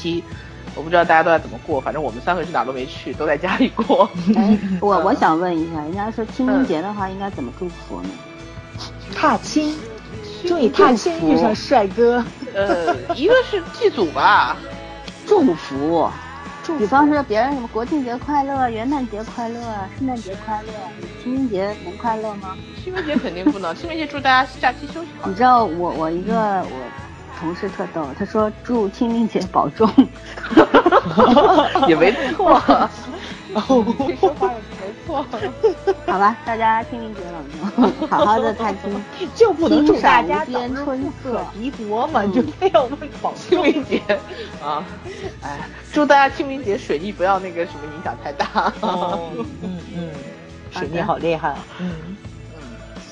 期，我不知道大家都在怎么过，反正我们三个是哪都没去，都在家里过。哎，我我想问一下，人家说清明节的话应该怎么祝福呢？踏青，祝你踏青遇上帅哥。呃，一个是祭祖吧，祝福。比方说别人什么国庆节快乐、元旦节快乐、圣诞节快乐，清明节能快乐吗？清明节肯定不能，清明节祝大家假期休息好。你知道我我一个我同事特逗，他说祝清明节保重，也没错。哦，这说话也没错。好吧，大家清明节冷静，好好的踏青，就不能祝大家边春色敌国嘛？就非要问保清明节啊！哎，祝大家清明节水逆不要那个什么影响太大。嗯嗯，水逆好厉害。嗯嗯。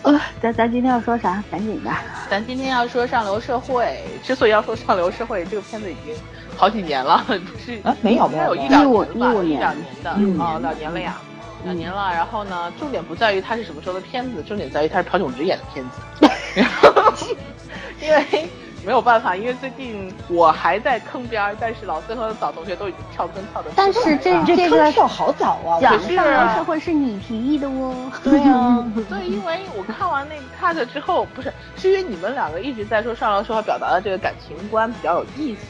呃，咱咱今天要说啥？赶紧的。咱今天要说上流社会。之所以要说上流社会，这个片子已经好几年了，不是？啊，没有没有，一两年吧，一两年的哦，两年了呀。两年了，然后呢？重点不在于它是什么时候的片子，重点在于它是朴炯植演的片子。因为没有办法，因为最近我还在坑边儿，但是老孙和早同学都已经跳坑跳的。但是这这个跳好早啊！讲上流社会是你提议的哦。对啊，对，因为我看完那个 cut 之后，不是，是因为你们两个一直在说上流社会表达的这个感情观比较有意思，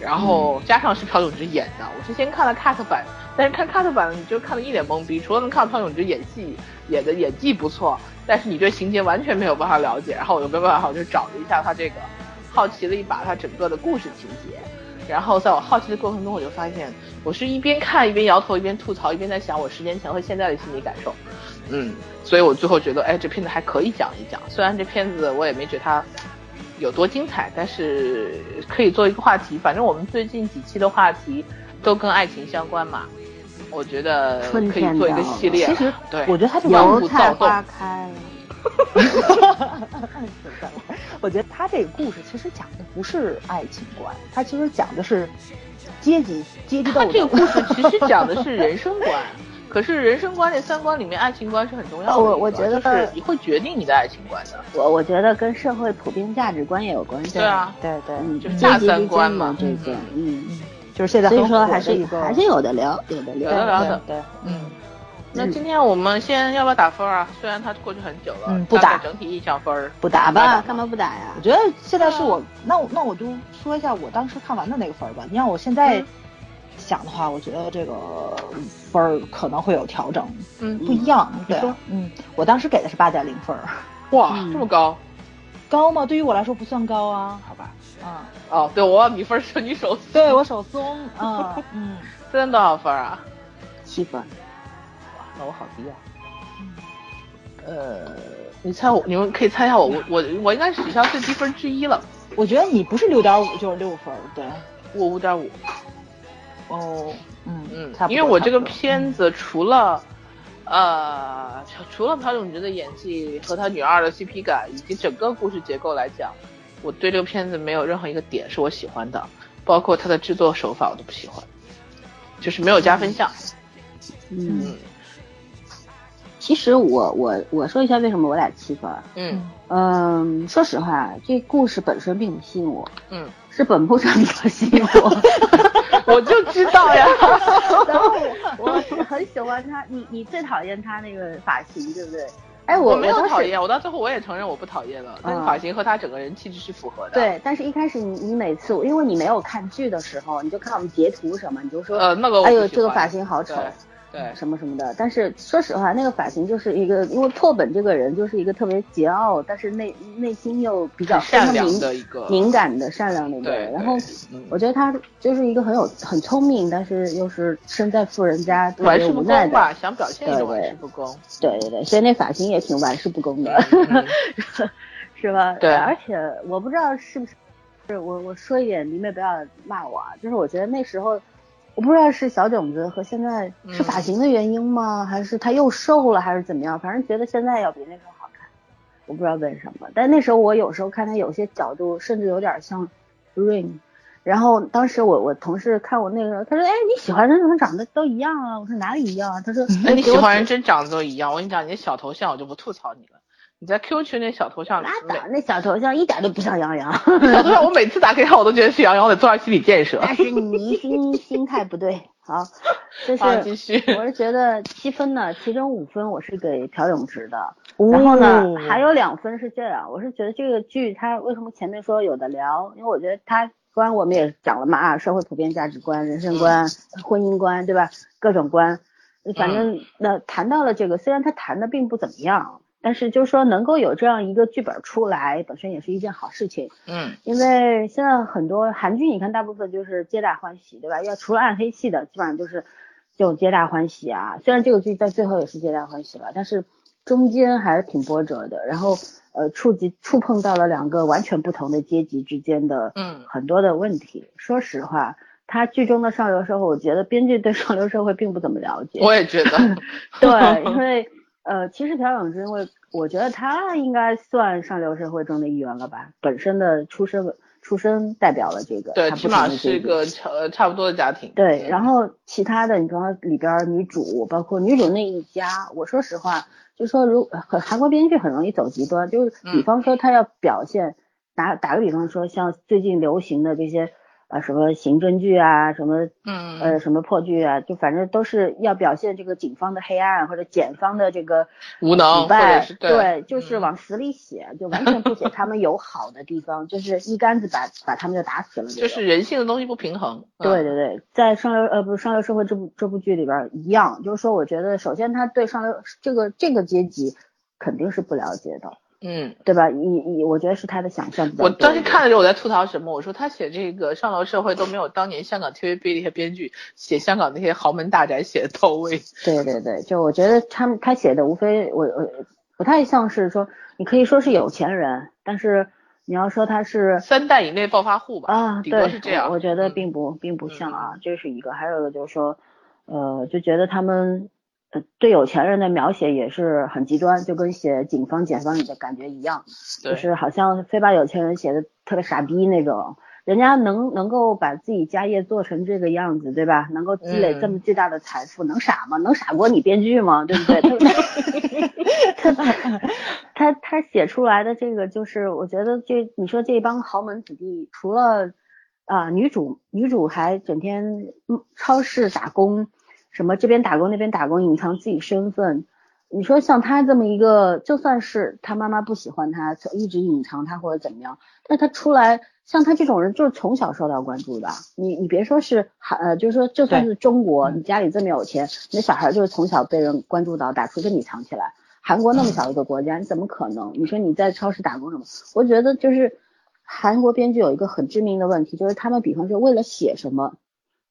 然后加上是朴炯植演的，我是先看了 cut 版。但是看 cut 版你就看的一脸懵逼，除了能看到朴炯植演戏演的演技不错，但是你对情节完全没有办法了解。然后我就没办法，我就找了一下他这个，好奇了一把他整个的故事情节。然后在我好奇的过程中，我就发现，我是一边看一边摇头，一边吐槽，一边在想我十年前和现在的心理感受。嗯，所以我最后觉得，哎，这片子还可以讲一讲。虽然这片子我也没觉得它有多精彩，但是可以做一个话题。反正我们最近几期的话题都跟爱情相关嘛。我觉得可以做一个系列。其实，对，我觉得它这个油菜花开。我觉得他这个故事其实讲的不是爱情观，他其实讲的是阶级阶级斗争。这个故事其实讲的是人生观，可是人生观这三观里面，爱情观是很重要的。我我觉得是你会决定你的爱情观的。我我觉得跟社会普遍价值观也有关系。对啊，对对，就是大三观嘛，这个，嗯嗯。就是现在，所以说还是还是有的聊，有的聊，有的聊的。对，嗯。那今天我们先要不要打分啊？虽然它过去很久了，嗯，不打整体印象分，不打吧？干嘛不打呀？我觉得现在是我，那我那我就说一下我当时看完的那个分吧。你让我现在想的话，我觉得这个分可能会有调整，嗯，不一样。对，嗯，我当时给的是八点零分。哇，这么高？高吗？对于我来说不算高啊。好吧。啊哦，对我你分是你手，对我手松啊，嗯，现在多少分啊？七分，哇，那我好低啊。呃，你猜我，你们可以猜一下我，我我我应该是史上最低分之一了。我觉得你不是六点五就是六分，对，我五点五。哦，嗯嗯，因为我这个片子除了呃除了朴炯植的演技和他女二的 CP 感，以及整个故事结构来讲。我对这个片子没有任何一个点是我喜欢的，包括他的制作手法我都不喜欢，就是没有加分项。嗯，其实我我我说一下为什么我俩七分。嗯嗯，说实话，这故事本身并不吸引我。嗯，是本部长比较吸引我。我就知道呀。然后我很喜欢他，你你最讨厌他那个发型，对不对？哎，我没有讨厌，我到最后我也承认我不讨厌了。那个发型和他整个人气质是符合的。对，但是一开始你你每次，因为你没有看剧的时候，你就看我们截图什么，你就说，呃，那个，哎呦，这个发型好丑。对，什么什么的，但是说实话，那个发型就是一个，因为破本这个人就是一个特别桀骜，但是内内心又比较善良的一个敏感的善良的一个人。然后我觉得他就是一个很有很聪明，但是又是身在富人家玩世不恭吧，想表现一种玩世不恭。对对对，所以那发型也挺玩世不恭的，是吧？对，而且我不知道是不是，是我我说一点，你们不要骂我啊，就是我觉得那时候。我不知道是小囧子和现在是发型的原因吗？还是他又瘦了，还是怎么样？反正觉得现在要比那时候好看，我不知道为什么。但那时候我有时候看他有些角度，甚至有点像 Rain。然后当时我我同事看我那个，他说：“哎，你喜欢的人长得都一样啊。”我说：“哪里一样啊？”他说：“ 那你喜欢人真长得都一样。”我跟你讲，你的小头像我就不吐槽你了。你在 Q 群那小头像，拉倒，那小头像一点都不像杨洋。小头像我每次打开看，我都觉得是杨洋，我得做下心理建设。但是你心心态不对。好，这是继续。我是觉得七分呢，其中五分我是给朴永植的，然后呢还有两分是这样，我是觉得这个剧它为什么前面说有的聊，因为我觉得它关我们也讲了嘛啊，社会普遍价值观、人生观、婚姻观，对吧？各种观，反正那谈到了这个，虽然他谈的并不怎么样。但是就是说，能够有这样一个剧本出来，本身也是一件好事情。嗯，因为现在很多韩剧，你看大部分就是皆大欢喜，对吧？要除了暗黑系的，基本上就是这种皆大欢喜啊。虽然这个剧在最后也是皆大欢喜了，但是中间还是挺波折的。然后呃，触及触碰到了两个完全不同的阶级之间的嗯很多的问题。说实话，他剧中的上流社会，我觉得编剧对上流社会并不怎么了解。我也觉得，对，因为。呃，其实朴永植，因为我觉得他应该算上流社会中的一员了吧，本身的出身出身代表了这个，对，起码是一个差差不多的家庭。对，然后其他的，你比方说里边女主，包括女主那一家，我说实话，就说如很韩国编剧很容易走极端，就是比方说他要表现，打打个比方说，像最近流行的这些。啊，什么刑侦剧啊，什么，嗯，呃，什么破剧啊，就反正都是要表现这个警方的黑暗或者检方的这个无能，败，对，就是往死里写，就完全不写他们有好的地方，就是一竿子把把他们就打死了。就是人性的东西不平衡。对对对，在上流呃不是上流社会这部这部剧里边一样，就是说我觉得首先他对上流这个这个阶级肯定是不了解的。嗯，对吧？以以，我觉得是他的想象。我当时看的时候，我在吐槽什么？我说他写这个上流社会都没有当年香港 TVB 那些编剧写香港那些豪门大宅写的到位。对对对，就我觉得他们他写的无非我我不太像是说，你可以说是有钱人，但是你要说他是三代以内暴发户吧？啊，对，是这样。我觉得并不并不像啊，这是一个。还有一个就是说，呃，就觉得他们。对有钱人的描写也是很极端，就跟写警方、检方里的感觉一样，就是好像非把有钱人写的特别傻逼那种。人家能能够把自己家业做成这个样子，对吧？能够积累这么巨大的财富，能傻吗？能傻过你编剧吗？对不对？他他他写出来的这个，就是我觉得这你说这帮豪门子弟，除了啊女主，女主还整天超市打工。什么这边打工那边打工，隐藏自己身份。你说像他这么一个，就算是他妈妈不喜欢他，一直隐藏他或者怎么样，但他出来，像他这种人就是从小受到关注的。你你别说是韩，呃，就是说就算是中国，你家里这么有钱，你的小孩就是从小被人关注到大，除非你藏起来。韩国那么小一个国家，你怎么可能？你说你在超市打工什么？我觉得就是韩国编剧有一个很致命的问题，就是他们比方说为了写什么，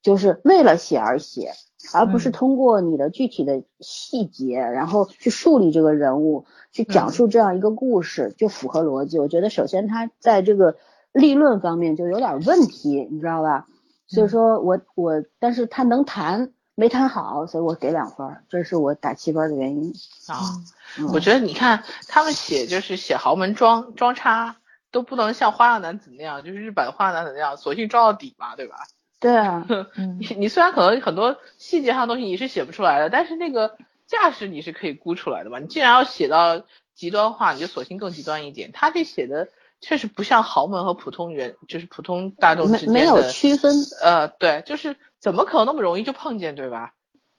就是为了写而写。而不是通过你的具体的细节，然后去树立这个人物，去讲述这样一个故事，就符合逻辑。我觉得首先他在这个立论方面就有点问题，你知道吧？所以说我我，但是他能谈没谈好，所以我给两分，这是我打七分的原因啊。我觉得你看他们写就是写豪门装装叉都不能像花样男子那样，就是日本花样男子那样，索性装到底嘛，对吧？对啊，你你虽然可能很多细节上的东西你是写不出来的，但是那个架势你是可以估出来的吧？你既然要写到极端化，你就索性更极端一点。他这写的确实不像豪门和普通人，就是普通大众之间的没有区分。呃，对，就是怎么可能那么容易就碰见，对吧？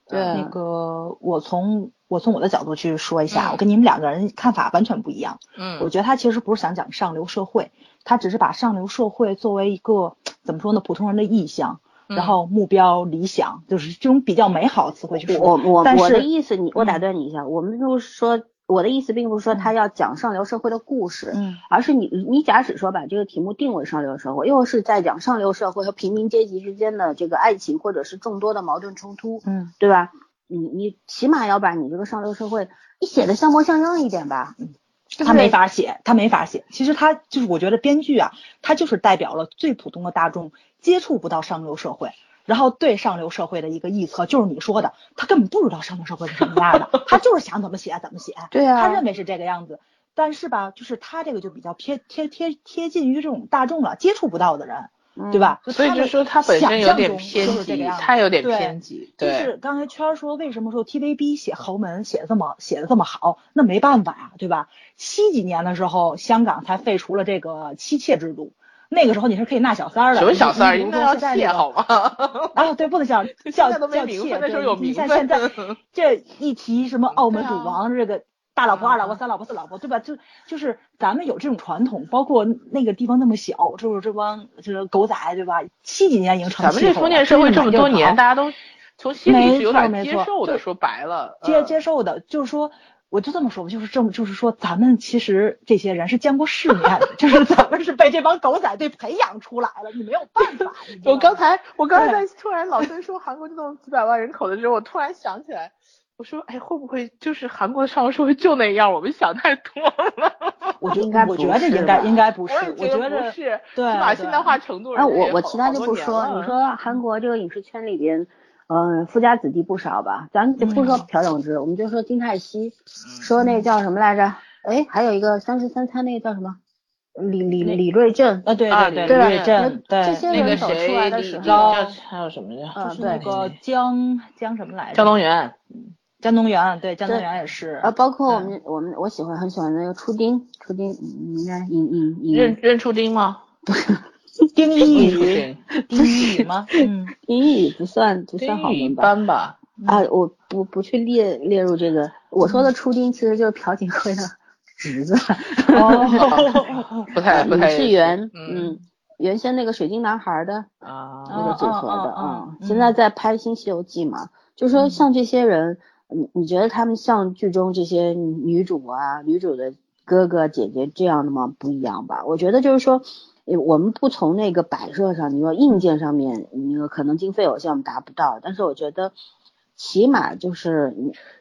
对，那个我从我从我的角度去说一下，我跟你们两个人看法完全不一样。嗯，我觉得他其实不是想讲上流社会，他只是把上流社会作为一个怎么说呢，普通人的意向，然后目标理想，就是这种比较美好的词汇去说。我我我的意思，你我打断你一下，我们就是说。我的意思并不是说他要讲上流社会的故事，嗯，而是你你假使说把这个题目定为上流社会，又是在讲上流社会和平民阶级之间的这个爱情或者是众多的矛盾冲突，嗯，对吧？你你起码要把你这个上流社会你写的像模像样一点吧，嗯，他没法写，他没法写。其实他就是我觉得编剧啊，他就是代表了最普通的大众接触不到上流社会。然后对上流社会的一个臆测，就是你说的，他根本不知道上流社会是什么样的，他就是想怎么写怎么写，对啊，他认为是这个样子。但是吧，就是他这个就比较贴贴贴贴近于这种大众了，接触不到的人，对吧？所以就说他本身有点偏激，他有点偏激。就是刚才圈说为什么说 TVB 写豪门写的这么写的这么好？那没办法呀，对吧？七几年的时候，香港才废除了这个妻妾制度。那个时候你是可以纳小三儿的，什么小三儿？应该叫妾好吗？啊，对，不能叫 叫叫妾。那时候有名分。现在这一提什么澳门赌王，这个大老婆、二老婆、三老婆、四老婆，对吧？就就是咱们有这种传统，包括那个地方那么小，就是这帮就是狗仔，对吧？七几年已经成。咱们这封建社会这么多年，大家都从心里是有点接受的。说白了，接接受的，就是说。我就这么说吧，就是这么，就是说，咱们其实这些人是见过世面的，就是咱们是被这帮狗仔队培养出来了，你没有办法。我刚才，我刚才在突然老孙说韩国这种几百万人口的时候，我突然想起来，我说，哎，会不会就是韩国的上流社会就那样？我们想太多了。我觉得应该，我觉得应该应该不是，我觉得不是，对，把现代化程度。那我我其他就不说，你说韩国这个影视圈里边。嗯，富家子弟不少吧？咱就不说朴永植，我们就说金泰熙，说那叫什么来着？哎，还有一个三十三餐那个叫什么？李李李瑞镇啊，对对对，李瑞镇，对这些人走出来的时候，还有什么呀？就是那个江江什么来着？江东源，江东源，对，江东源也是。啊，包括我们我们我喜欢很喜欢那个初丁，初丁，应该尹尹尹认认初丁吗？不是。丁一宇，丁一宇吗？嗯，丁一宇不算不算好一般吧？啊，我不不去列列入这个。我说的初丁其实就是朴槿惠的侄子。哦，不 太不太。李世元，嗯，原先那个水晶男孩的啊，那个组合的啊，现在在拍新西游记嘛。就说像这些人，你你觉得他们像剧中这些女主啊、女主的哥哥姐姐这样的吗？不一样吧？我觉得就是说。我们不从那个摆设上，你说硬件上面，你可能经费有限，我们达不到。但是我觉得，起码就是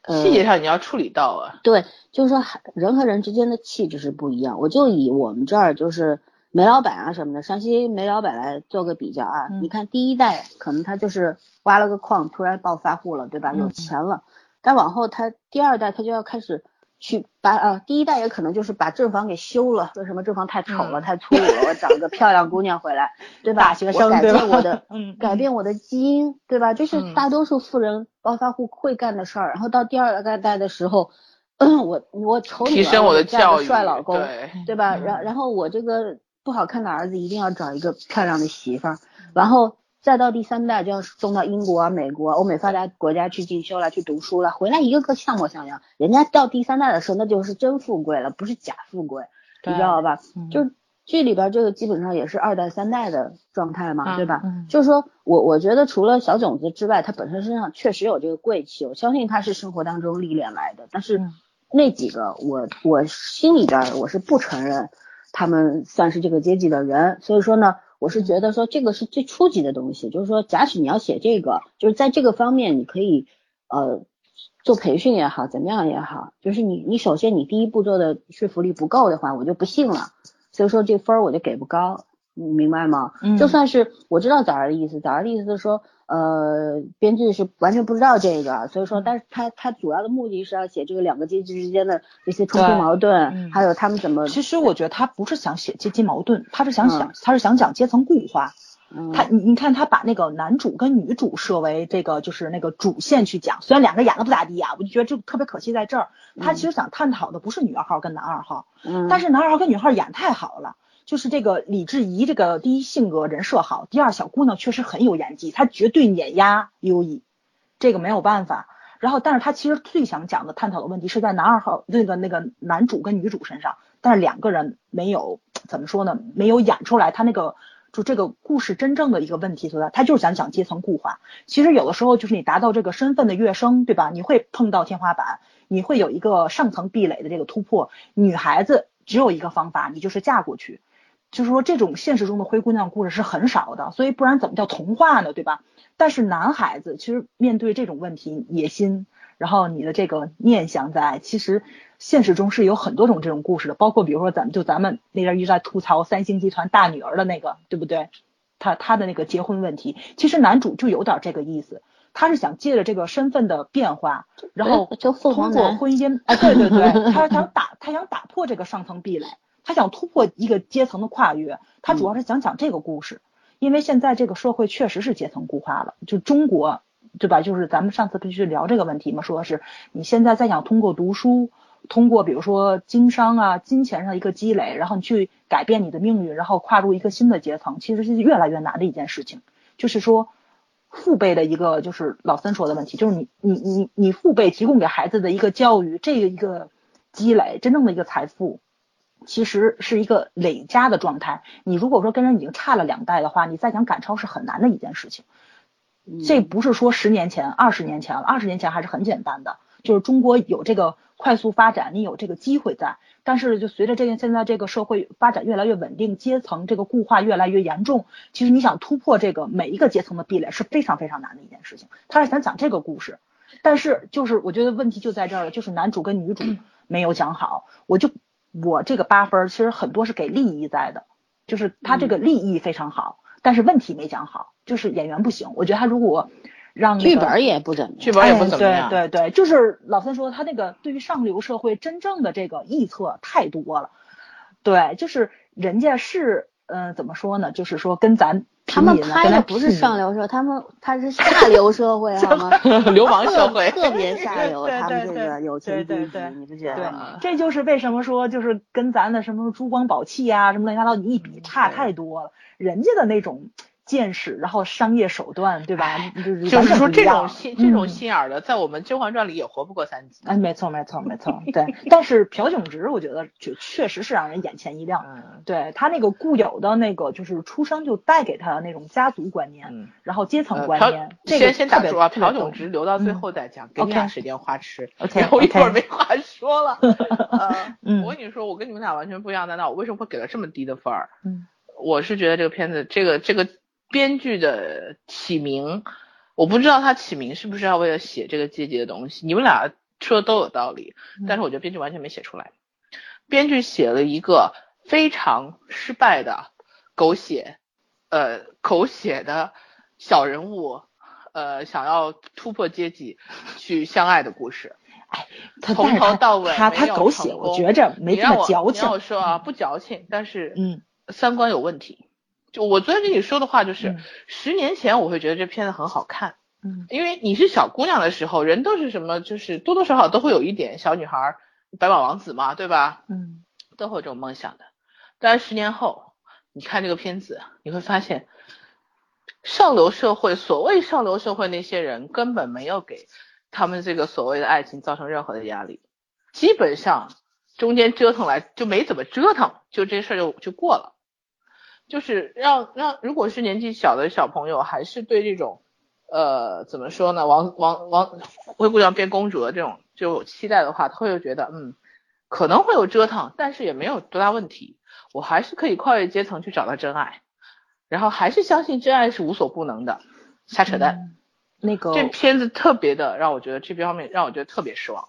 细节上你要处理到啊。对，就是说人和人之间的气质是不一样。我就以我们这儿就是煤老板啊什么的，山西煤老板来做个比较啊。你看第一代可能他就是挖了个矿，突然暴发户了，对吧？有钱了。但往后他第二代他就要开始。去把啊，第一代也可能就是把正房给修了，说什么正房太丑了，太粗鲁了，我找个漂亮姑娘回来，对吧？大学生改变我的，嗯，改变我的基因，对吧？就是大多数富人暴发户会干的事儿。然后到第二代代的时候，我我丑女儿，我嫁个帅老公，对对吧？然然后我这个不好看的儿子一定要找一个漂亮的媳妇儿，然后。再到第三代就要送到英国啊、美国、欧美发达国家去进修了、去读书了，回来一个个像模像样。人家到第三代的时候，那就是真富贵了，不是假富贵，你知道吧？就剧里边这个基本上也是二代三代的状态嘛，对吧？就是说我我觉得除了小种子之外，他本身身上确实有这个贵气，我相信他是生活当中历练来的。但是那几个我我心里边我是不承认他们算是这个阶级的人，所以说呢。我是觉得说这个是最初级的东西，就是说，假使你要写这个，就是在这个方面，你可以呃做培训也好，怎么样也好，就是你你首先你第一步做的说服力不够的话，我就不信了，所以说这分儿我就给不高，你明白吗？嗯，就算是我知道早儿的意思，早儿的意思是说。呃，编剧是完全不知道这个，所以说，但是他他主要的目的是要写这个两个阶级之间的一些冲突矛盾，还有他们怎么。其实我觉得他不是想写阶级矛盾，他是想想，他是想讲阶层固化。他你你看他把那个男主跟女主设为这个就是那个主线去讲，虽然两个演的不咋地啊，我就觉得就特别可惜在这儿。他其实想探讨的不是女二号跟男二号，但是男二号跟女二号演太好了。就是这个李智怡，这个第一性格人设好，第二小姑娘确实很有演技，她绝对碾压优异，这个没有办法。然后，但是她其实最想讲的、探讨的问题是在男二号那个那个男主跟女主身上，但是两个人没有怎么说呢？没有演出来他那个就这个故事真正的一个问题所在。他就是想讲阶层固化。其实有的时候就是你达到这个身份的跃升，对吧？你会碰到天花板，你会有一个上层壁垒的这个突破。女孩子只有一个方法，你就是嫁过去。就是说，这种现实中的灰姑娘故事是很少的，所以不然怎么叫童话呢？对吧？但是男孩子其实面对这种问题，野心，然后你的这个念想在，其实现实中是有很多种这种故事的，包括比如说咱们就咱们那边一直在吐槽三星集团大女儿的那个，对不对？他他的那个结婚问题，其实男主就有点这个意思，他是想借着这个身份的变化，然后通过婚姻，哎，对对对，他想打他想打破这个上层壁垒。他想突破一个阶层的跨越，他主要是想讲这个故事，因因为现在这个社会确实是阶层固化了，就中国，对吧？就是咱们上次不是聊这个问题嘛，说是你现在再想通过读书，通过比如说经商啊、金钱上一个积累，然后你去改变你的命运，然后跨入一个新的阶层，其实是越来越难的一件事情。就是说，父辈的一个就是老三说的问题，就是你你你你父辈提供给孩子的一个教育，这个一个积累，真正的一个财富。其实是一个累加的状态。你如果说跟人已经差了两代的话，你再想赶超是很难的一件事情。这不是说十年前、二十年前了，二十年前还是很简单的。就是中国有这个快速发展，你有这个机会在。但是就随着这个现在这个社会发展越来越稳定，阶层这个固化越来越严重，其实你想突破这个每一个阶层的壁垒是非常非常难的一件事情。他是想讲这个故事，但是就是我觉得问题就在这儿了，就是男主跟女主 没有讲好，我就。我这个八分其实很多是给利益在的，就是他这个利益非常好，但是问题没讲好，就是演员不行。我觉得他如果让剧本也不怎么，剧本也不怎么样。对对对，就是老三说他那个对于上流社会真正的这个臆测太多了。对，就是人家是嗯怎么说呢？就是说跟咱。他们拍的不是上流社，他们他是下流社会，好吗？流氓社会，特别下流。他们这个有钱对对，你不觉得吗？这就是为什么说，就是跟咱的什么珠光宝气啊，什么乱七八糟，你一比差太多了。人家的那种。见识，然后商业手段，对吧？就是说这种心这种心眼的，在我们《甄嬛传》里也活不过三集。哎，没错，没错，没错。对，但是朴炯植，我觉得就确实是让人眼前一亮。嗯，对他那个固有的那个，就是出生就带给他的那种家族观念，然后阶层观念。先先打住啊，朴炯植留到最后再讲，给你俩时间花痴。OK，我一会儿没话说了。嗯，我跟你说，我跟你们俩完全不一样，难道我为什么会给了这么低的分儿？嗯，我是觉得这个片子，这个这个。编剧的起名，我不知道他起名是不是要为了写这个阶级的东西。你们俩说的都有道理，但是我觉得编剧完全没写出来。编剧写了一个非常失败的狗血，呃，狗血的小人物，呃，想要突破阶级去相爱的故事。哎，他从头到尾他他狗血，我觉着没这么矫情。你要说啊，不矫情，但是嗯，三观有问题。就我昨天跟你说的话，就是十年前我会觉得这片子很好看，嗯，因为你是小姑娘的时候，人都是什么，就是多多少少都会有一点小女孩，白马王子嘛，对吧？嗯，都会有这种梦想的。但是十年后，你看这个片子，你会发现，上流社会，所谓上流社会那些人根本没有给他们这个所谓的爱情造成任何的压力，基本上中间折腾来就没怎么折腾，就这事儿就就过了。就是让让，如果是年纪小的小朋友，还是对这种，呃，怎么说呢？王王王灰姑娘变公主的这种就有期待的话，他会觉得，嗯，可能会有折腾，但是也没有多大问题。我还是可以跨越阶层去找到真爱，然后还是相信真爱是无所不能的。瞎扯淡。那个这片子特别的让我觉得这方面让我觉得特别失望。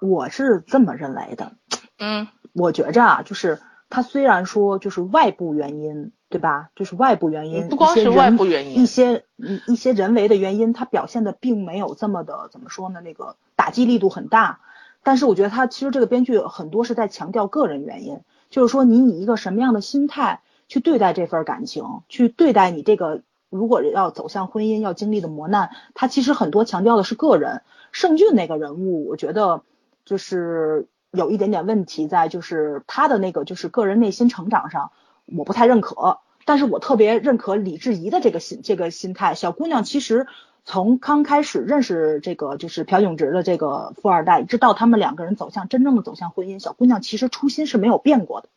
我是这么认为的。嗯，我觉着啊，就是。它虽然说就是外部原因，对吧？就是外部原因，不光是外部原因，一些一一些人为的原因，他表现的并没有这么的怎么说呢？那个打击力度很大。但是我觉得他其实这个编剧很多是在强调个人原因，就是说你以一个什么样的心态去对待这份感情，去对待你这个如果要走向婚姻要经历的磨难，他其实很多强调的是个人。盛俊那个人物，我觉得就是。有一点点问题在，就是他的那个就是个人内心成长上，我不太认可。但是我特别认可李智怡的这个心这个心态。小姑娘其实从刚开始认识这个就是朴炯植的这个富二代，直到他们两个人走向真正的走向婚姻，小姑娘其实初心是没有变过的。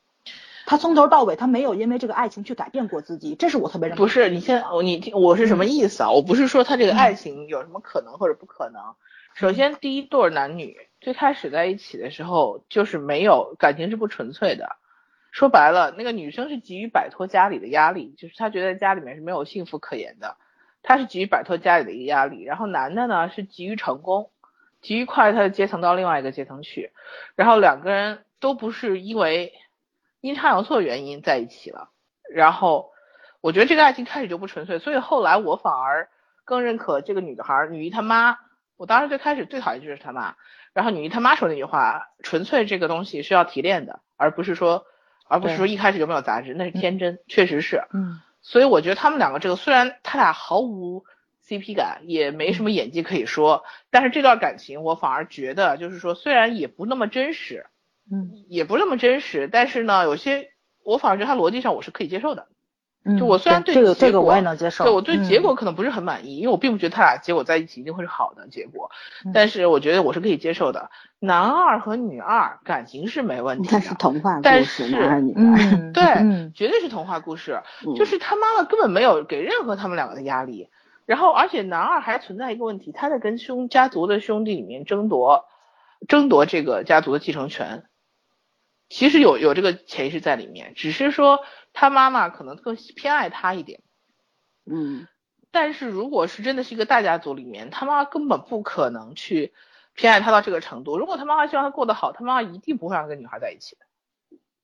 她从头到尾，她没有因为这个爱情去改变过自己，这是我特别认可。不是，你先你听我是什么意思啊？我不是说他这个爱情有什么可能或者不可能。首先，第一对男女。最开始在一起的时候，就是没有感情是不纯粹的。说白了，那个女生是急于摆脱家里的压力，就是她觉得家里面是没有幸福可言的，她是急于摆脱家里的一个压力。然后男的呢是急于成功，急于跨越他的阶层到另外一个阶层去。然后两个人都不是因为阴差阳错的原因在一起了。然后我觉得这个爱情开始就不纯粹，所以后来我反而更认可这个女孩，女一他妈。我当时最开始最讨厌就是他妈。然后女一他妈说那句话，纯粹这个东西是要提炼的，而不是说，而不是说一开始就没有杂质，那是天真，确实是。嗯。所以我觉得他们两个这个虽然他俩毫无 CP 感，也没什么演技可以说，但是这段感情我反而觉得就是说虽然也不那么真实，嗯，也不那么真实，但是呢，有些我反而觉得他逻辑上我是可以接受的。嗯就我虽然对这个结果这个我也能接受，对我对结嗯果可能不是很满意，因为我并不觉得他俩结果在一起一定会是好的结果，嗯但是我觉得我是可以接受的。男二和女二感情是没问题那是的，童话故但事，是男二女儿。嗯 对嗯绝对是童话故事，嗯就是他妈妈根本没有给任何他们两个的压力，然后而且男二还存在一个问题，他在跟兄家族的兄弟里面争夺争夺这个家族的继承权，其实有有这个潜意识在里面，只是说他妈妈可能更偏爱他一点。嗯，但是如果是真的是一个大家族里面，他妈妈根本不可能去偏爱他到这个程度。如果他妈妈希望他过得好，他妈妈一定不会让这个女孩在一起的。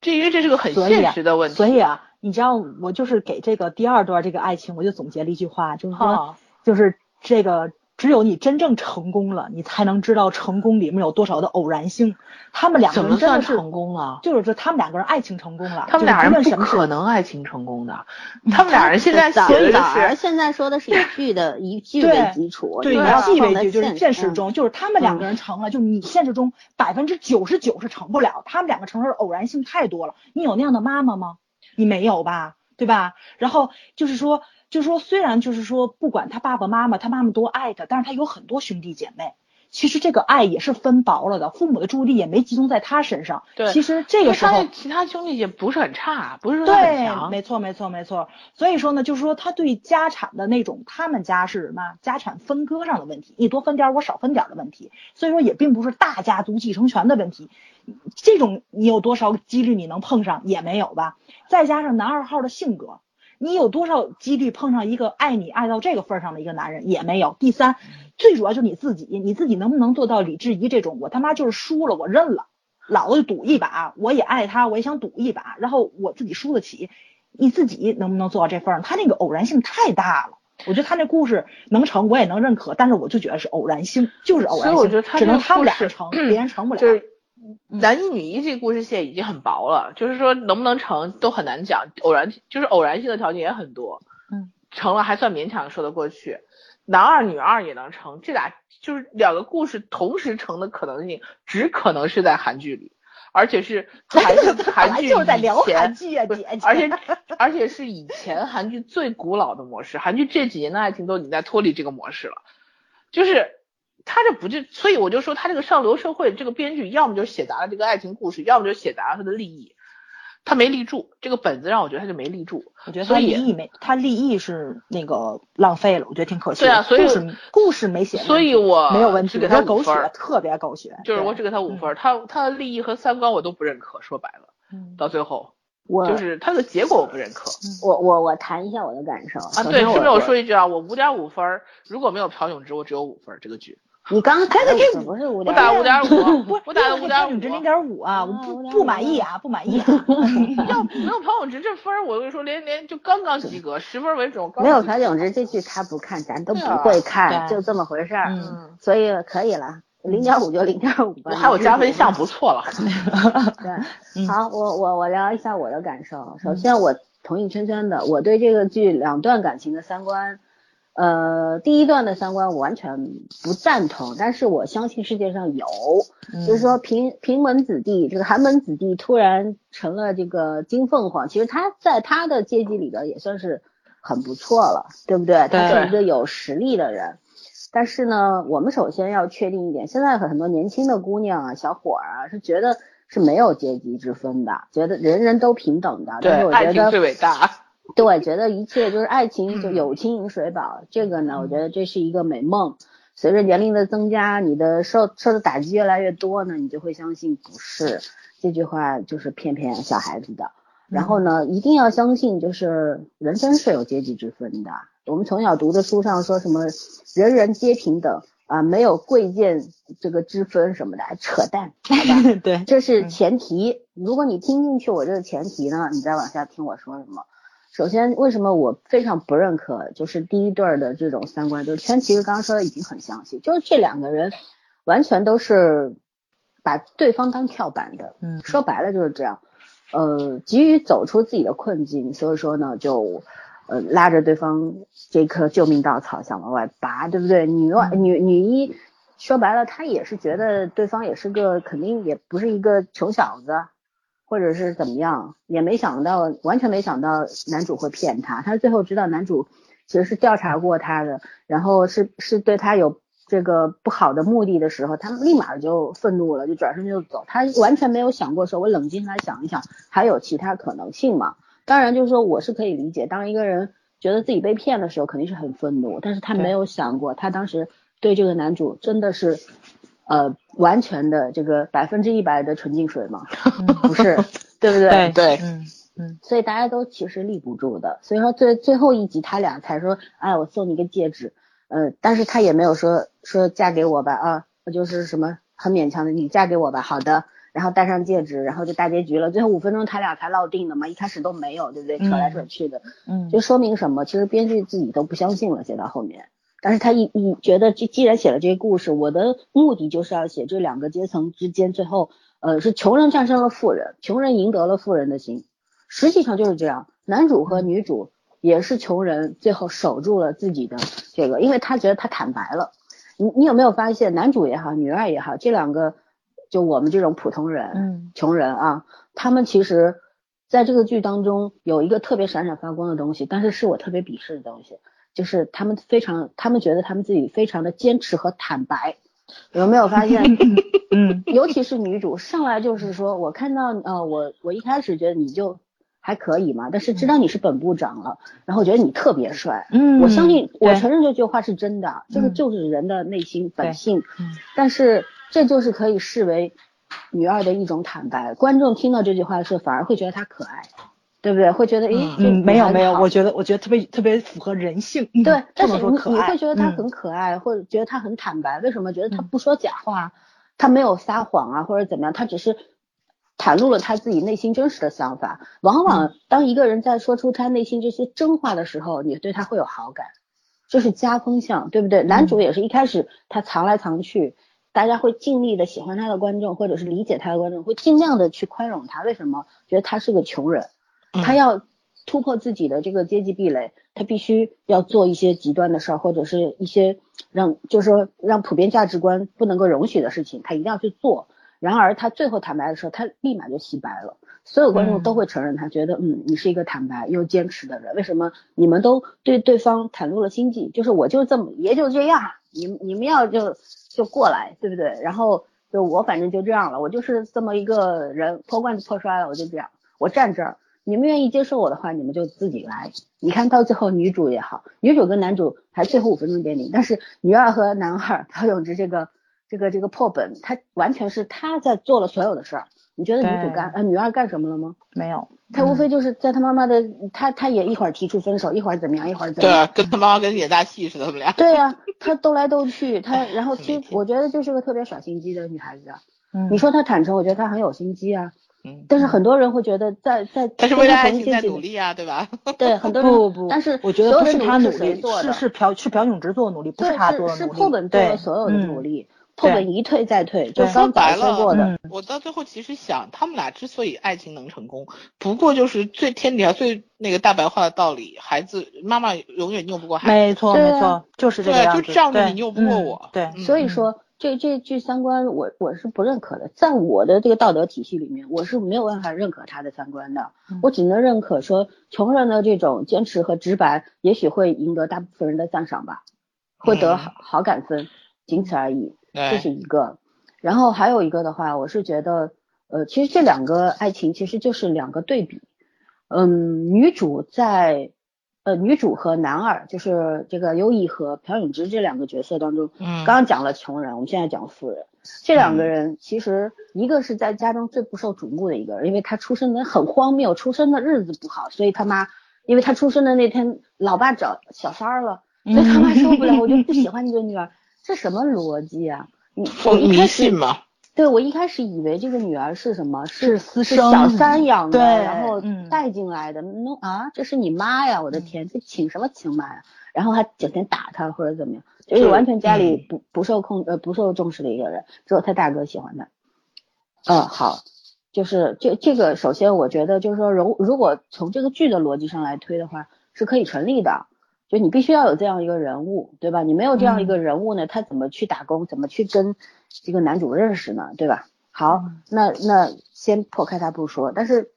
这因为这是个很现实的问题。所以啊，你知道我就是给这个第二段这个爱情，我就总结了一句话，就是说，哈，就是这个只有你真正成功了，你才能知道成功里面有多少的偶然性。他们两个人真的是，成功了？就是说他们两个人爱情成功了，他们俩人不可能爱情成功的，他们俩人现在所以的早儿是现在说的是以剧的 以剧对为基础，对，以你要戏放在为据，就是现实嗯中，就是他们两个人成了，就是你现实中百分之九十九是成不了，他们两个成的偶然性太多了。你有那样的妈妈吗？你没有吧，对吧？然后就是说，就是说，虽然就是说，不管他爸爸妈妈，他妈妈多爱他，但是他有很多兄弟姐妹。其实这个爱也是分薄了的，父母的注意力也没集中在他身上。对其实这个时候其他兄弟也不是很差，不是说他很对，强。没错，没错，没错。所以说呢，就是说他对家产的那种，他们家是什么家产分割上的问题，你多分点儿，我少分点儿的问题。所以说也并不是大家族继承权的问题，这种你有多少几率你能碰上也没有吧？再加上男二号的性格，你有多少几率碰上一个爱你爱到这个份儿上的一个男人也没有。第三，最主要就是你自己，你自己能不能做到李智怡这种，我他妈就是输了，我认了。老子赌一把，我也爱他，我也想赌一把，然后我自己输得起，你自己能不能做到这份儿？他那个偶然性太大了，我觉得他那故事能成，我也能认可，但是我就觉得是偶然性，就是偶然性，所以我觉得他只能他们俩成，别人成不了。就是男一女一这个故事线已经很薄了，就是说能不能成都很难讲，偶然就是偶然性的条件也很多，嗯，成了还算勉强说得过去，男二女二也能成，这俩就是两个故事同时成的可能性，只可能是在韩剧里，而且是 还是本韩剧就是在聊韩剧啊，姐。而且而且是以前韩剧最古老的模式，韩剧这几年的爱情都已经在脱离这个模式了，就是他这不就，所以我就说他这个上流社会这个编剧，要么就写砸了这个爱情故事，要么就写砸了他的利益，他没立住，这个本子让我觉得他就没立住，我觉得他所以立意没，他立意是那个浪费了，我觉得挺可惜的。对啊所以故事故事没写，所以我没有问题，给他狗血，特别狗血。就是我只给他五分儿，他他的利益和三观我都不认可，说白了，嗯到最后我就是他的结果我不认可。我我我谈一下我的感受啊，对，顺便我说一句啊，我五点五分儿，如果没有朴永植，我只有五分儿。这个剧你刚打的这五不是五我点五打五点五，不是我打的五点五五，零点五啊，我啊不不满意啊，不满意啊。要 没有朴永植这分，我跟你说，连连就刚刚及格，十分为准。没有朴炯植这剧他不看，咱都不会看，就这么回事儿，嗯所以可以了，零点五就零点五吧。还有加分项，不错了。对，嗯好，我我我聊一下我的感受。首先，我同意圈圈的，我对这个剧两段感情的三观，呃，第一段的三观我完全不赞同，但是我相信世界上有，嗯就是说平平门子弟，这个寒门子弟突然成了这个金凤凰，其实他在他的阶级里边也算是很不错了，对不对？他是一个有实力的人。但是呢，我们首先要确定一点，现在很多年轻的姑娘啊、小伙儿啊，是觉得是没有阶级之分的，觉得人人都平等的。但是对，我觉爱情最，伟大。对，觉得一切就是爱情，就嗯友情饮水饱。这个呢，我觉得这是一个美梦。随着年龄的增加，你的受受的打击越来越多呢，你就会相信不是这句话就是骗骗小孩子的。然后呢，一定要相信，就是人生是有阶级之分的。我们从小读的书上说什么人人皆平等啊，没有贵贱这个之分什么的，扯淡，好吧？对，这是前提。如果你听进去我这个前提呢，你再往下听我说什么。首先，为什么我非常不认可，就是第一对儿的这种三观，就是圈其实刚刚说的已经很详细，就是这两个人完全都是把对方当跳板的，嗯说白了就是这样。呃，急于走出自己的困境，所以说呢，就呃拉着对方这棵救命稻草想往外拔，对不对？女外女女一说白了，她也是觉得对方也是个肯定也不是一个穷小子，或者是怎么样，也没想到完全没想到男主会骗她，她最后知道男主其实是调查过她的，然后是是对她有。这个不好的目的的时候，他立马就愤怒了，就转身就走。他完全没有想过说，我冷静来想一想，还有其他可能性嘛？当然，就是说我是可以理解，当一个人觉得自己被骗的时候，肯定是很愤怒。但是他没有想过，他当时对这个男主真的是，呃，完全的这个百分之一百的纯净水吗？不是，对不对？对，嗯嗯。所以大家都其实立不住的。所以说最最后一集，他俩才说，哎，我送你个戒指。呃，但是他也没有说说嫁给我吧啊，就是什么很勉强的，你嫁给我吧，好的，然后戴上戒指，然后就大结局了，最后五分钟他俩才落定的嘛，一开始都没有，对不对？扯来扯去的，嗯，就说明什么？其实编剧自己都不相信了，写到后面，但是他一一觉得，既既然写了这个故事，我的目的就是要写这两个阶层之间最后，呃，是穷人战胜了富人，穷人赢得了富人的心，实际上就是这样，男主和女主。也是穷人，最后守住了自己的这个，因为他觉得他坦白了。你你有没有发现，男主也好，女二也好，这两个就我们这种普通人，嗯，穷人啊，他们其实在这个剧当中有一个特别闪闪发光的东西，但是是我特别鄙视的东西，就是他们非常，他们觉得他们自己非常的坚持和坦白。有没有发现？嗯，尤其是女主上来就是说，我看到呃，我我一开始觉得你就。还可以嘛，但是知道你是本部长了，然后觉得你特别帅，嗯，我相信，我承认这句话是真的，这个就是人的内心本性，嗯，但是这就是可以视为女二的一种坦白，观众听到这句话的时候反而会觉得她可爱，对不对？会觉得，诶，嗯，没有没有，我觉得我觉得特别特别符合人性，对，但是你你会觉得他很可爱，或者觉得他很坦白，为什么？觉得他不说假话，他没有撒谎啊，或者怎么样，他只是。袒露了他自己内心真实的想法。往往当一个人在说出他内心这些真话的时候，你对他会有好感，这是加分项，对不对？男主也是一开始他藏来藏去，大家会尽力的喜欢他的观众，或者是理解他的观众，会尽量的去宽容他。为什么？觉得他是个穷人，他要突破自己的这个阶级壁垒，他必须要做一些极端的事儿，或者是一些让就是说让普遍价值观不能够容许的事情，他一定要去做。然而他最后坦白的时候，他立马就洗白了，所有观众都会承认他，觉得嗯，你是一个坦白又坚持的人。为什么你们都对对方袒露了心迹？就是我就这么也就这样，你你们要就就过来，对不对？然后就我反正就这样了，我就是这么一个人，破罐子破摔了，我就这样，我站这儿，你们愿意接受我的话，你们就自己来。你看到最后女主也好，女主跟男主还最后五分钟点名，但是女二和男二朴永植这个。这个这个破本，他完全是他在做了所有的事儿。你觉得女主干呃女二干什么了吗？没有，她无非就是在她妈妈的，她她也一会儿提出分手，一会儿怎么样，一会儿怎么样。对，跟她妈妈跟演大戏似的，他们俩。对呀，她斗来斗去，她 然后其实我觉得就是个特别耍心机的女孩子。嗯。你说她坦诚，我觉得她很有心机啊。嗯。但是很多人会觉得在在。但是为了爱情在努力啊，对吧？对，很多人不不不。但是我觉得不是他努力，是是朴是朴永植做的努力，不是他做的努力。是破本做了所有的努力。破本一退再退，就说白了，我到最后其实想，他们俩之所以爱情能成功，不过就是最天底下最那个大白话的道理，孩子妈妈永远拗不过孩子。没错没错，就是这个样子。对，就仗着你拗不过我。对，所以说这这句三观，我我是不认可的，在我的这个道德体系里面，我是没有办法认可他的三观的。我只能认可说，穷人的这种坚持和直白，也许会赢得大部分人的赞赏吧，会得好好感分，仅此而已。这是一个，然后还有一个的话，我是觉得，呃，其实这两个爱情其实就是两个对比，嗯，女主在，呃，女主和男二就是这个优衣和朴永植这两个角色当中，嗯，刚刚讲了穷人，我们现在讲富人，这两个人其实一个是在家中最不受瞩目的一个人，因为他出生的很荒谬，出生的日子不好，所以他妈，因为他出生的那天，老爸找小三儿了，所以他妈受不了，我就不喜欢你这女儿。这什么逻辑啊？你我迷信嘛？对，我一开始以为这个女儿是什么？是私生，小三养的，然后带进来的。那啊，这是你妈呀！我的天，这请什么请妈呀？然后还整天打他或者怎么样，就是完全家里不不受控呃不受重视的一个人，只有他大哥喜欢他。嗯，好，就是这这个首先我觉得就是说，如如果从这个剧的逻辑上来推的话，是可以成立的。就你必须要有这样一个人物，对吧？你没有这样一个人物呢，他怎么去打工，怎么去跟这个男主认识呢，对吧？好，那那先破开他不说，但是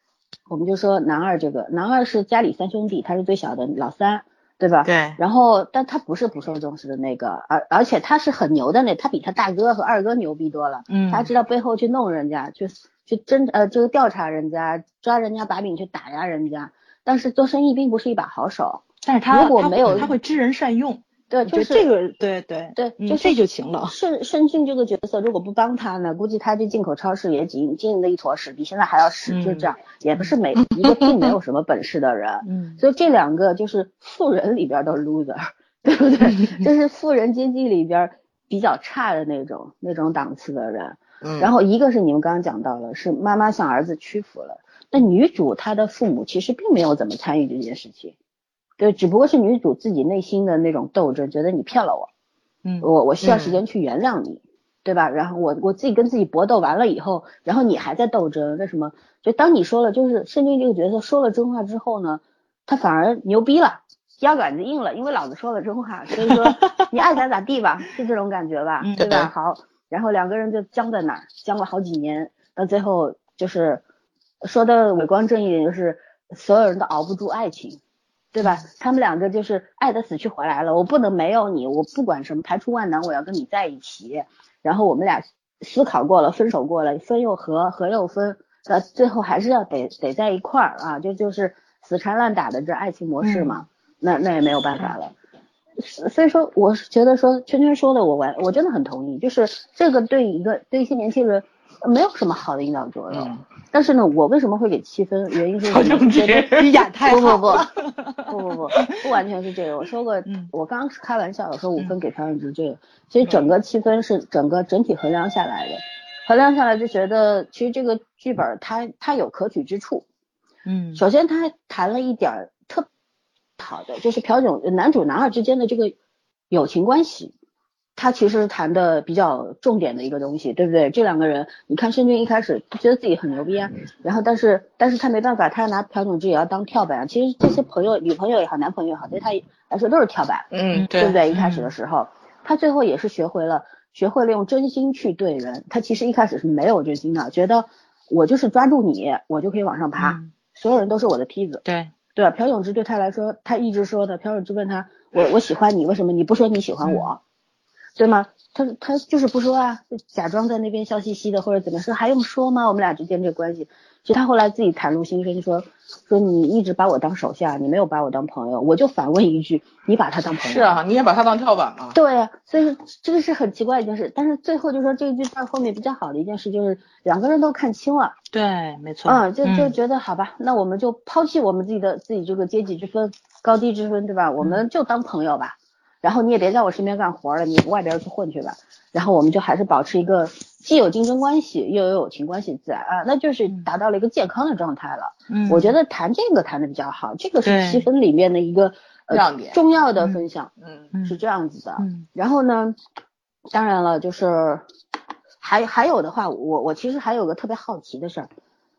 我们就说男二这个，男二是家里三兄弟，他是最小的老三，对吧？对。然后，但他不是不受重视的那个，而而且他是很牛的那，他比他大哥和二哥牛逼多了。嗯。他知道背后去弄人家，去去侦呃这个调查人家，抓人家把柄去打压人家，但是做生意并不是一把好手。但是他如果没有他会知人善用，对，就是这个，对对对，就这就行了。申申俊这个角色如果不帮他呢，估计他这进口超市也经经营的一坨屎，比现在还要屎，就这样，也不是每一个并没有 什么本事的人，嗯，所以这两个就是富人里边的 loser，对不对？就是富人经济里边比较差的那种那种档次的人。然后一个是你们刚刚讲到了，是妈妈向儿子屈服了，那女主她的父母其实并没有怎么参与这件事情。对，只不过是女主自己内心的那种斗争，觉得你骗了我，嗯，我我需要时间去原谅你，对吧？然后我我自己跟自己搏斗完了以后，然后你还在斗争，为什么？就当你说了，就是申军这个角色说了真话之后呢，他反而牛逼了，腰杆子硬了，因为老子说了真话，所以说 你爱咋咋地吧，是这种感觉吧，对吧？好，然后两个人就僵在那儿，僵了好几年，到最后就是说的伟光正一点，就是所有人都熬不住爱情。对吧？他们两个就是爱的死去活来了。我不能没有你，我不管什么排除万难，我要跟你在一起。然后我们俩思考过了，分手过了，分又合，合又分，呃，最后还是要得得在一块儿啊，就就是死缠烂打的这爱情模式嘛。那那也没有办法了。所以说，我是觉得说圈圈说的，我完我真的很同意，就是这个对一个对一些年轻人没有什么好的引导作用。但是呢，我为什么会给七分？原因是我觉得演太好。不不不不不不不完全是这个。我说过，我刚刚是开玩笑，我说五分给朴永植这个，其实整个七分是整个整体衡量下来的，衡量下来就觉得其实这个剧本它它有可取之处。嗯，首先他谈了一点特好的，就是朴炯男主男二之间的这个友情关系。他其实谈的比较重点的一个东西，对不对？这两个人，你看申军一开始他觉得自己很牛逼啊，然后但是但是他没办法，他要拿朴炯植也要当跳板啊。其实这些朋友，女朋友也好，男朋友也好，对他来说都是跳板，嗯，对不对？一开始的时候，他最后也是学会了，学会了用真心去对人。他其实一开始是没有真心的，觉得我就是抓住你，我就可以往上爬，所有人都是我的梯子。对对吧？朴炯植对他来说，他一直说的，朴炯植问他，我我喜欢你，为什么你不说你喜欢我？对吗？他他就是不说啊，就假装在那边笑嘻嘻的，或者怎么说，还用说吗？我们俩之间这关系，其实他后来自己袒露心声，说说你一直把我当手下，你没有把我当朋友，我就反问一句，你把他当朋友？是啊，你也把他当跳板了？对，所以这个是很奇怪一件事。但是最后就说这一句话后面比较好的一件事，就是两个人都看清了。对，没错。嗯，就就觉得好吧，那我们就抛弃我们自己的自己这个阶级之分、高低之分，对吧？我们就当朋友吧。然后你也别在我身边干活了，你外边去混去吧。然后我们就还是保持一个既有竞争关系又有友情关系在啊，那就是达到了一个健康的状态了。嗯，我觉得谈这个谈的比较好，这个是七分里面的一个亮点，重要的分享。嗯，是这样子的。嗯，然后呢，当然了，就是还还有的话，我我其实还有个特别好奇的事儿。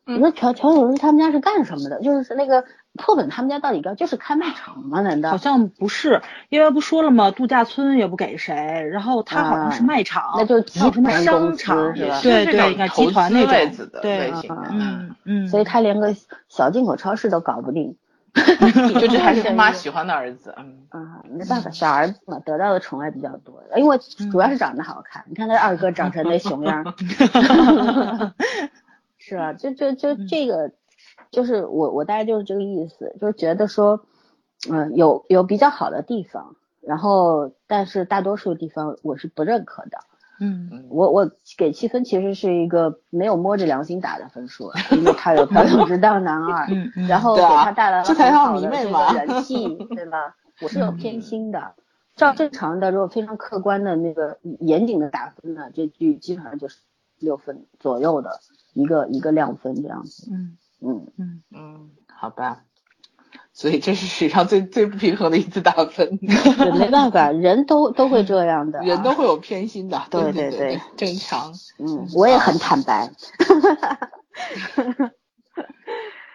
你说乔乔永志他们家是干什么的？就是那个破本他们家到底干就是开卖场吗？难道？好像不是，因为不说了吗？度假村也不给谁，然后他好像是卖场，那就集团商场是吧？对对，应该集团那种对，嗯嗯，所以他连个小进口超市都搞不定，就这还是他妈喜欢的儿子，嗯啊，没办法，小儿子嘛，得到的宠爱比较多，因为主要是长得好看。你看他二哥长成那熊样。是啊，就就就这个，就是我我大概就是这个意思，就是觉得说，嗯，有有比较好的地方，然后但是大多数地方我是不认可的。嗯，我我给七分其实是一个没有摸着良心打的分数，因为他有朴炯植当男二，然后给他带来了很好的这个人气，对吗？我是有偏心的。照正常的，如果非常客观的那个严谨的打分呢，这剧基本上就是六分左右的。一个一个量分这样子，嗯嗯。嗯。嗯，好吧，所以这是史上最 最不平衡的一次打分，没办法，人都都会这样的，人都会有偏心的，对对对，正常，嗯，我也很坦白，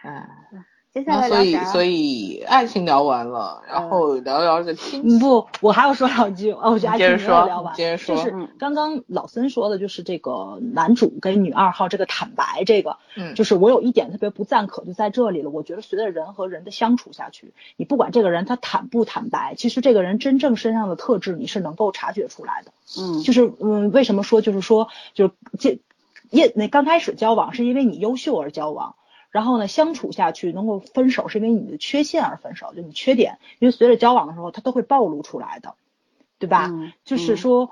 嗯，接下来所以？所以爱情聊完了，然后聊聊这个亲嗯，情。不，我还要说两句。哦，我觉得爱情没有接着说聊完。接着说就是嗯刚刚老森说的，就是这个男主跟女二号这个坦白，这个，嗯就是我有一点特别不赞可，就在这里了。我觉得随着人和人的相处下去，你不管这个人他坦不坦白，其实这个人真正身上的特质你是能够察觉出来的。嗯，就是嗯，为什么说就是说就是这因那刚开始交往是因为你优秀而交往，然后呢相处下去能够分手是因为你的缺陷而分手，就你缺点，因为随着交往的时候他都会暴露出来的，对吧？嗯就是说。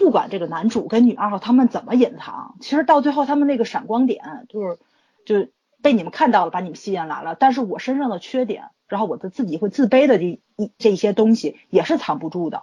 不管这个男主跟女二号他们怎么隐藏，其实到最后他们那个闪光点就是就被你们看到了，把你们吸引来了。但是我身上的缺点，然后我的自己会自卑的这一这些东西也是藏不住的。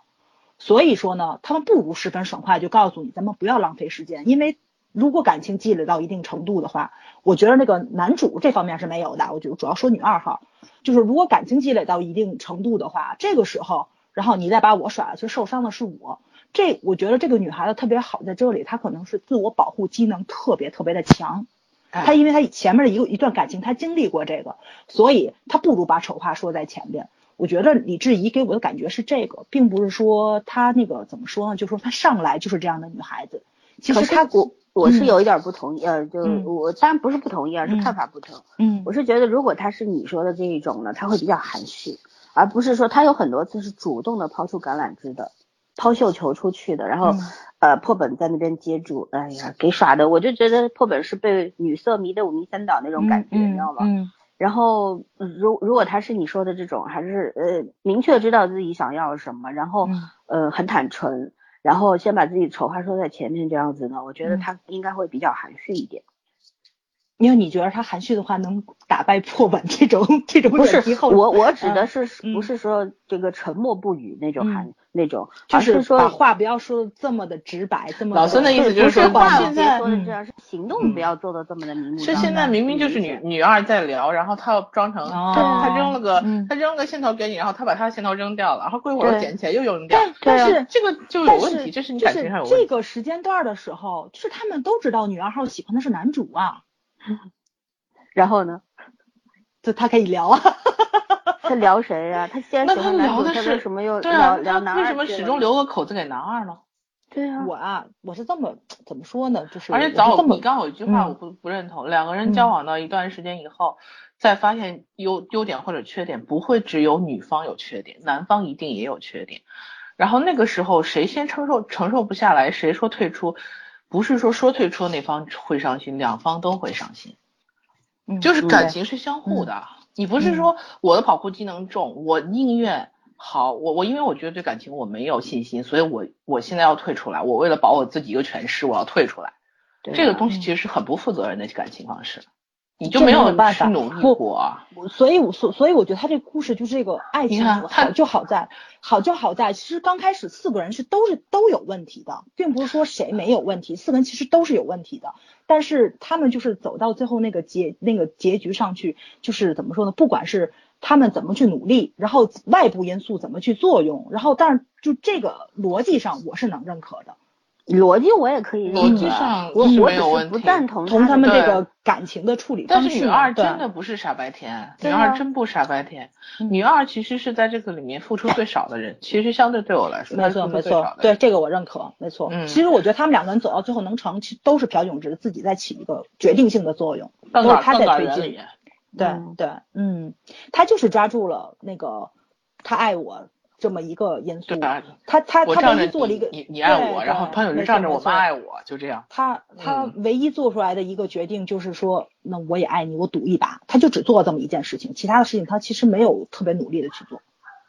所以说呢，他们不如十分爽快就告诉你，咱们不要浪费时间，因为如果感情积累到一定程度的话，我觉得那个男主这方面是没有的，我就主要说女二号，就是如果感情积累到一定程度的话，这个时候，然后你再把我甩了，其实受伤的是我。这我觉得这个女孩子特别好在这里，她可能是自我保护机能特别特别的强。她因为她前面的一个一段感情，她经历过这个，所以她不如把丑话说在前边。我觉得李智怡给我的感觉是这个，并不是说她那个怎么说呢，就说她上来就是这样的女孩子。其实她我我是嗯。有一点不同意，呃，就嗯。我当然不是不同意，而是嗯。看法不同。嗯。我是觉得，如果他是你说的这一种呢，他会比较含蓄，而不是说他有很多次是主动的抛出橄榄枝的，抛绣球出去的，然后、嗯。呃破本在那边接住，哎呀给耍的，我就觉得破本是被女色迷得五迷三倒那种感觉，你知道吗？嗯。然后呃如如果他是你说的这种，还是呃明确知道自己想要什么，然后、嗯。呃很坦诚，然后先把自己丑话说在前面这样子呢，我觉得嗯他应该会比较含蓄一点。因为你觉得他含蓄的话能打败破本这种这种不是我，我指的嗯是、嗯不是说这个沉默不语那种含、嗯那种，就而是说把话不要说的这么的直白，这么老孙的意思就是说话别现在嗯说的这样，是行动不要做的这么的明目张胆。是现在明明就是女女二在聊，然后他要装成哦他他扔了个嗯他扔了个线头给你，然后他把他的线头扔掉了，然后过一会儿对捡起来又扔掉。但是这个就有问题，这是你感情上有问题。这个时间段的时候，就是他们都知道女二号喜欢的是男主啊，然后呢，就他可以聊啊。他聊谁呀、他既然那他喜欢男主，聊的是他为什么又对啊聊，聊男二为什么？始终留个口子给男二呢？对啊，我啊，我是这么怎么说呢？就是而且早你刚刚有一句话嗯我不不认同，两个人交往到一段时间以后，再发现优优点或者缺点，不会只有女方有缺点，男方一定也有缺点。然后那个时候谁先承受承受不下来，谁说退出，不是说说退出那方会伤心，两方都会伤心。嗯就是嗯感情是相互的，你不是说我的保护机能重，我宁愿好，我我因为我觉得对感情我没有信心，所以我我现在要退出来，我为了保我自己一个权势，我要退出来。这个东西其实是很不负责任的感情方式，你就没有办法去努力不过啊。所以我所所以我觉得他这个故事就是这个爱情好就好在好就好在，其实刚开始四个人是都是都有问题的，并不是说谁没有问题，四个人其实都是有问题的，但是他们就是走到最后那个结那个结局上去，就是怎么说呢？不管是他们怎么去努力，然后外部因素怎么去作用，然后但是就这个逻辑上我是能认可的。逻辑我也可以认逻辑可啊上我我只是不没有问题赞同从他们这个感情的处理方式，但是女二真的不是傻白甜，女二真不傻白甜，嗯女二其实是在这个里面付出最少的人，其实相对对我来说，没错没错。对这个我认可，没错。嗯其实我觉得他们两个人走到最后能成，其实都是朴炯植自己在起一个决定性的作用，都是他在推进。对嗯对，嗯，他就是抓住了那个他爱我这么一个因素？他他他唯一做了一个你你你爱我，然后对潘友没错是仗着我没错妈爱我，就这样。他他嗯唯一做出来的一个决定就是说，那我也爱你，我赌一把。他就只做了这么一件事情，其他的事情他其实没有特别努力的去做。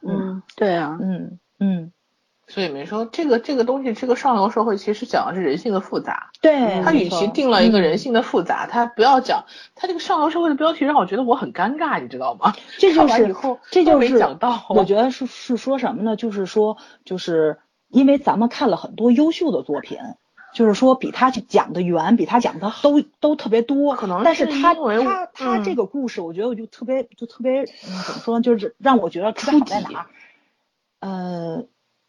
嗯，对啊，嗯嗯，所以没说这个这个东西，这个上流社会其实讲的是人性的复杂。对，他与其定了一个人嗯性的复杂，他不要讲他这个上流社会的标题，让我觉得我很尴尬，你知道吗？这就是这就是讲到我觉得是是说什么呢？就是说，就是因为咱们看了很多优秀的作品，就是说比他讲的远，比他讲的都都特别多。可能但是他是因为他他嗯这个故事，我觉得我就特别就特别嗯，怎么说呢？就是让我觉得特别好在哪儿？呃，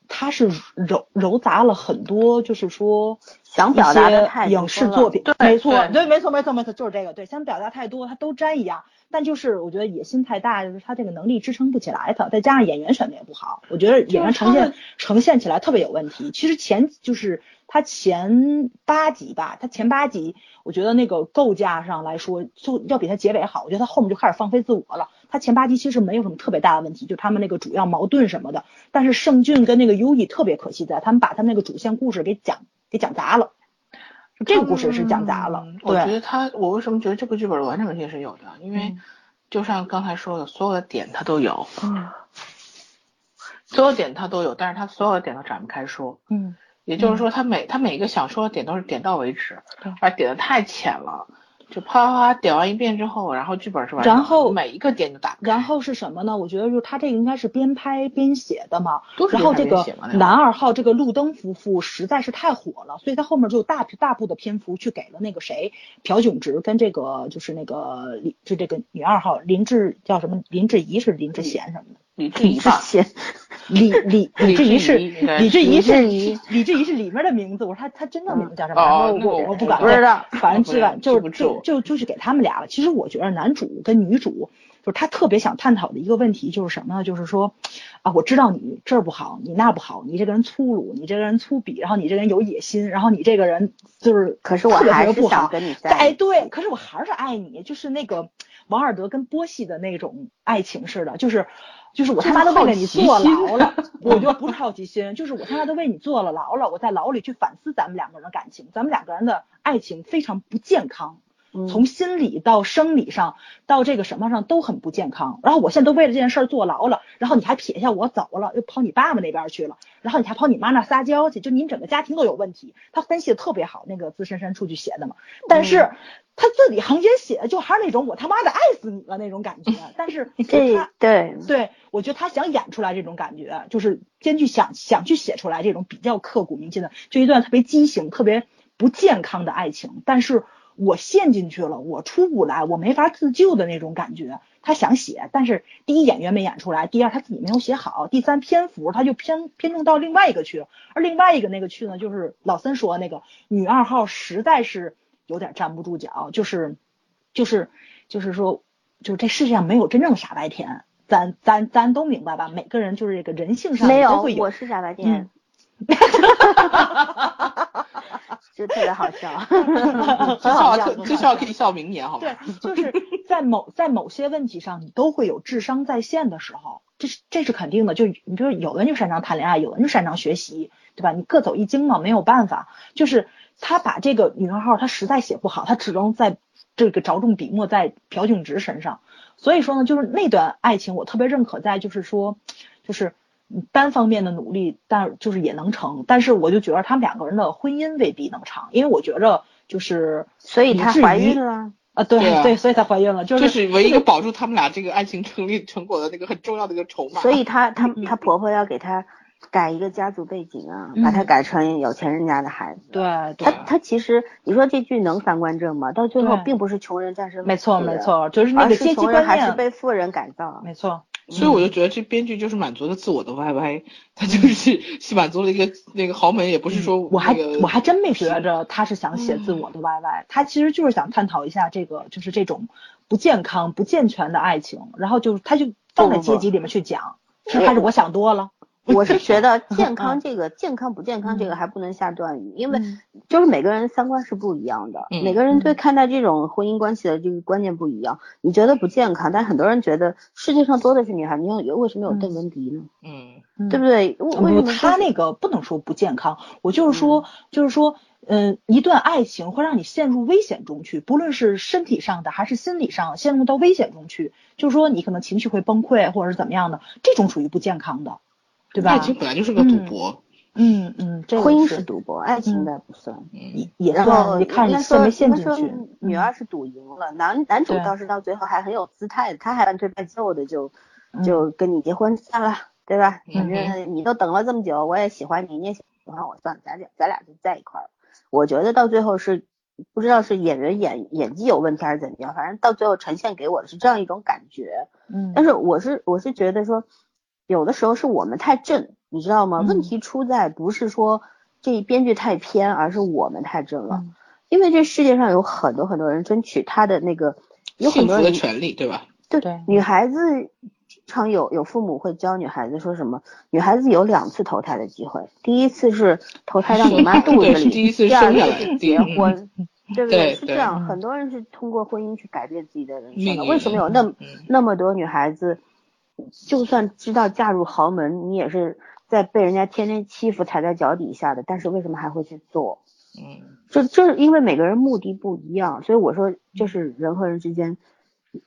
它是揉揉杂了很多，就是说想表达的太影视作品，对没错，对对，没错，没错，没错，就是这个，对，想表达太多，他都沾一样，但就是我觉得野心太大，就是他这个能力支撑不起来他，再加上演员选的也不好，我觉得演员呈现呈现起来特别有问题。其实前就是他前八集吧，他前八集我觉得那个构架上来说就要比他结尾好，我觉得他后面就开始放飞自我了。他前八集其实没有什么特别大的问题，就他们那个主要矛盾什么的。但是盛俊跟那个优异特别可惜在，他们把他们那个主线故事给讲给讲砸了。这个故事是讲砸了。我觉得他，我为什么觉得这部剧本的完整性是有的？因为就像刚才说的，所有的点他都有，嗯，所有点他都有，但是他所有的点都展不开说。嗯，也就是说，他每他每一个想说的点都是点到为止，而点的太浅了。就啪啪啪点完一遍之后，然后剧本是完，然后每一个点都打开。然后是什么呢？我觉得就是他这个应该是边拍边写的嘛。然后这个男二号这个路灯夫妇实在是太火了，所以他后面就大大部的篇幅去给了那个谁朴炯植跟这个就是那个林就这个女二号林志叫什么林志怡是林志贤什么的。李志怡吧，先李李李志怡是李志怡应该李志怡李是李志怡是里面的名字，我说他他真的名字叫什么？哦我我不敢对不知道反正就记不住就就就是给他们俩了。其实我觉得男主跟女主就是他特别想探讨的一个问题就是什么呢？就是说啊，我知道你这儿不好，你那不好，你这个人粗鲁，你这个人粗鄙，然后你这个人有野心，然后你这个人就是可是我还是不好想跟你在哎，对，可是我还是爱你，就是那个王尔德跟波西的那种爱情似的，就是就是我他妈都为了你坐牢了，我觉得不是好奇心，就是我他妈都为你坐了牢了，我在牢里去反思咱们两个人的感情，咱们两个人的爱情非常不健康。嗯从心理到生理上，到这个什么上都很不健康。然后我现在都为了这件事儿坐牢了，然后你还撇下我走了，又跑你爸爸那边去了，然后你还跑你妈那撒娇去，就你们整个家庭都有问题。他分析的特别好，那个资深深处去写的嘛。但是他字里行间写的就还是那种我他妈的爱死你了那种感觉。但是这他对对，我觉得他想演出来这种感觉，就是编剧想想去写出来这种比较刻骨铭心的，就一段特别畸形、特别不健康的爱情，但是我陷进去了，我出不来，我没法自救的那种感觉。他想写，但是第一演员没演出来，第二他自己没有写好，第三篇幅他就偏偏重到另外一个去了，而另外一个那个去呢，就是老森说那个女二号实在是有点站不住脚，就是就是就是说，就是这世界上没有真正的傻白甜。咱咱咱都明白吧？每个人就是这个人性上没有会，有。我是傻白甜嗯，就特别好笑。这笑可这笑可以笑明年，好吗？对，就是在某在某些问题上，你都会有智商在线的时候，这是这是肯定的。就你比如有的人就擅长谈恋爱，有的人就擅长学习，对吧？你各走一经嘛，没有办法。就是他把这个女二号，他实在写不好，他只能在这个着重笔墨在朴炯植身上。所以说呢，就是那段爱情我特别认可，在就是说，就是单方面的努力，但就是也能成。但是我就觉得他们两个人的婚姻未必能长，因为我觉着就是所以她怀孕了。啊，对对啊所以她怀孕了，就是这是唯一一个保住他们俩这个爱情成立成果的那个很重要的一个筹码。所以她她嗯她婆婆要给她改一个家族背景啊，嗯把他改成有钱人家的孩子。对她对，她其实你说这剧能三观正吗？到最后并不是穷人战胜没错，没错，就是那个阶级穷人还是，被富人改造。没错，所以我就觉得这编剧就是满足了自我的 YY，他就是是 满足了一个那个豪门，也不是说嗯我还我还真没觉着他是想写自我的 YY，他其实就是想探讨一下这个就是这种不健康不健全的爱情，然后就他就放在阶级里面去讲，是还是我想多了？我是觉得健嗯康这个健康不健康这个还不能下断语，因为嗯。就是每个人三观是不一样的，嗯每个人对看待这种婚姻关系的这个观念不一样。你觉得不健康，但很多人觉得世界上多的是女孩，你看有为什么有邓文迪呢？嗯。嗯。对不对？为为什，么他那个不能说不健康，我就是说，就是说，嗯，一段爱情会让你陷入危险中去，不论是身体上的还是心理上，陷入到危险中去，就是说你可能情绪会崩溃或者是怎么样的，这种属于不健康的，对吧爱？情本来就是个赌博。嗯嗯，这婚姻是是赌博，爱情的不算。也，也然后算，你看你陷没陷进去？嗯女二是赌赢了，男男主倒是到最后还很有姿态的，他还半推半就的就嗯就跟你结婚算了，对吧？嗯反正你都等了这么久，我也喜欢你，你也喜欢我，算了，咱俩咱俩就在一块儿了。我觉得到最后是不知道是演员演演技有问题还是怎么样，反正到最后呈现给我的是这样一种感觉。嗯，但是我是我是觉得说，有的时候是我们太正，你知道吗？嗯问题出在不是说这编剧太偏，而是我们太正了。嗯因为这世界上有很多很多人争取他的那个，有很幸福的多人权利，对吧？对对女孩子经常有有父母会教女孩子说什么，女孩子有两次投胎的机会，第一次是投胎到你妈肚子里，是第一次第二次是结 嗯婚，对不对对是这样，嗯很多人是通过婚姻去改变自己的人生的。为什么有那那么多女孩子，就算知道嫁入豪门，你也是在被人家天天欺负、踩在脚底下的，但是为什么还会去做？嗯，这这是因为每个人目的不一样，所以我说就是人和人之间，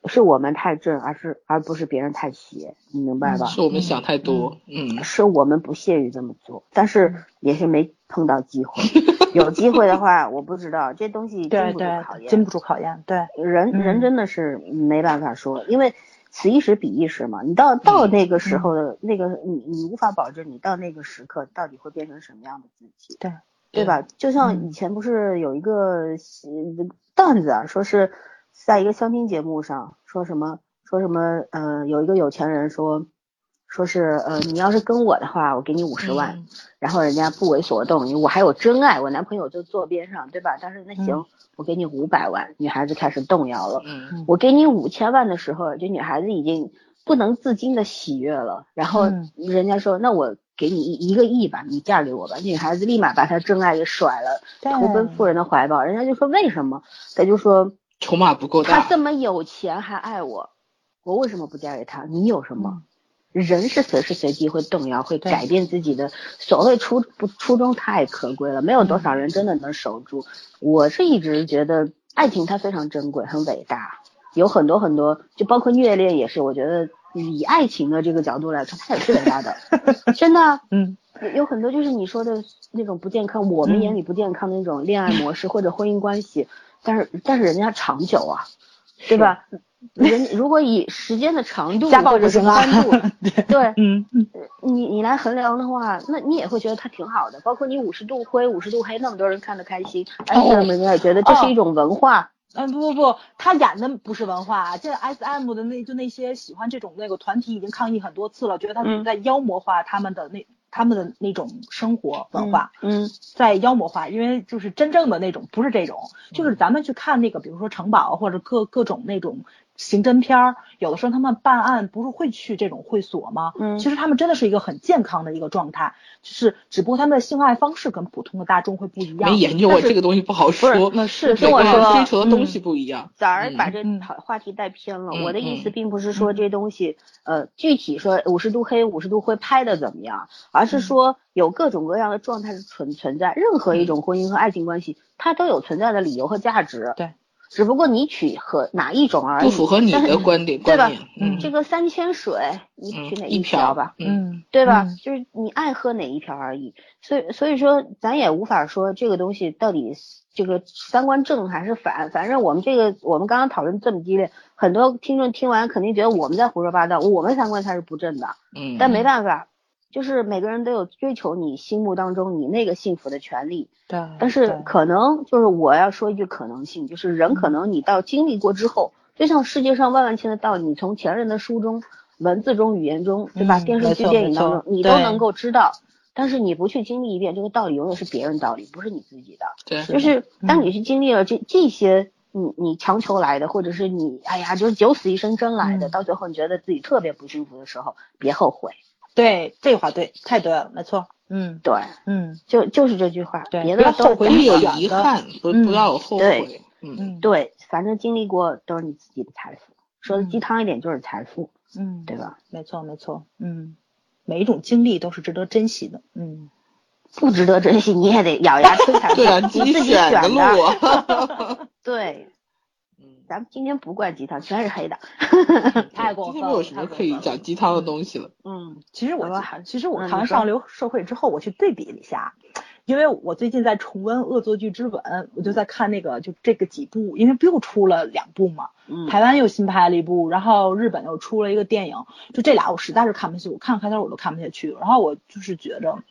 是我们太正，而是而不是别人太邪，你明白吧？是我们想太多，嗯，是我们不屑于这么做，但是也是没碰到机会。有机会的话，我不知道这东西经不住考，验。经不住考验，对，人人嗯真的是没办法说，因为此一时彼一时嘛。你到到嗯那个时候的那个，你你无法保证你到那个时刻到底会变成什么样的自己，对对吧？就像嗯以前不是有一个呃段子啊，说是在一个相亲节目上说什么说什么呃，有一个有钱人说说是呃，你要是跟我的话，我给你五十万。嗯然后人家不为所动，因为我还有真爱，我男朋友就坐边上，对吧？但是那行，嗯我给你五百万，女孩子开始动摇了。嗯我给你五千万的时候，这女孩子已经不能自禁的喜悦了。然后嗯人家说，那我给你一一个亿吧，你嫁给我吧。女孩子立马把她真爱给甩了，对投奔富人的怀抱。人家就说为什么？他就说筹码不够大，他这么有钱还爱我，我为什么不嫁给他？你有什么？人是随时随地会动摇，会改变自己的。所谓初不初衷太可贵了，没有多少人真的能守住。我是一直觉得爱情它非常珍贵，很伟大，有很多很多，就包括虐恋也是。我觉得以爱情的这个角度来说，它也是伟大的，真的啊。嗯有有很多就是你说的那种不健康，我们眼里不健康的那种恋爱模式或者婚姻关系，但是但是人家长久啊，对吧？人如果以时间的长度 或者是宽度，对嗯嗯你你来衡量的话，那你也会觉得它挺好的。包括你五十度灰、五十度黑，那么多人看得开心，而且我们也觉得这是一种文化。嗯，不不不，他演的不是文化，这 S M 的那就那些喜欢这种那个团体已经抗议很多次了，觉得他嗯是在妖魔化他们的那、他们的那种生活文化。嗯在妖魔化，因为就是真正的那种不是这种，就是咱们去看那个，比如说城堡或者各各种那种刑侦片儿，有的时候他们办案不是会去这种会所吗？嗯其实他们真的是一个很健康的一个状态，就是只不过他们的性爱方式跟普通的大众会不一样。没研究过这个东西不好说，那是跟我说追求的东西不一样。早儿把这话题带偏了。嗯我的意思嗯并不是说这东西，呃，具体说五十度黑、五十度灰拍的怎么样，而是说有各种各样的状态是存存在。任何一种婚姻和爱情关系，它都有存在的理由和价值。对，只不过你取和哪一种而已。不符合你的观点对吧，嗯，这个三千水，你取哪嗯一瓢吧？嗯，嗯，对吧？嗯就是你爱喝哪一瓢而已，所以所以说咱也无法说这个东西到底这个三观正还是反，反正我们这个我们刚刚讨论这么激烈，很多听众听完肯定觉得我们在胡说八道，我们三观才是不正的，嗯，但没办法，就是每个人都有追求你心目当中你那个幸福的权利，对，但是可能就是我要说一句可能性，就是人可能你到经历过之后，就像世界上万万千的道理，你从前人的书中、文字中、语言中，对吧？嗯电视剧、电影当，中你都能够知道。但是你不去经历一遍，这个道理永远是别人道理，不是你自己的。对，就是当你去经历了这这些，你你强求来的，或者是你哎呀，就是九死一生争来的，嗯到最后你觉得自己特别不幸福的时候，别后悔。对这话对，太对了，没错，嗯对，嗯就就是这句话，对别的都不要后悔有遗憾，不嗯不要有后对悔，嗯，嗯对，反正经历过都是你自己的财富。说的嗯鸡汤一点就是财富，嗯，对吧？没错没错，嗯，每一种经历都是值得珍惜的，嗯。不值得珍惜，你也得咬牙 推才对啊，你自己选的 对，嗯，咱们今天不灌鸡汤，全是黑的。太过分了今天没有什么可以讲鸡汤的东西了，嗯其实我其实我看完上流社会之后，我去对比了一下，因为我最近在重温《恶作剧之吻》，我就在看那个就这个几部，因为不又出了两部嘛，嗯，台湾又新拍了一部，然后日本又出了一个电影，就这俩我实在是看不下去，我看开头我都看不下去，然后我就是觉着，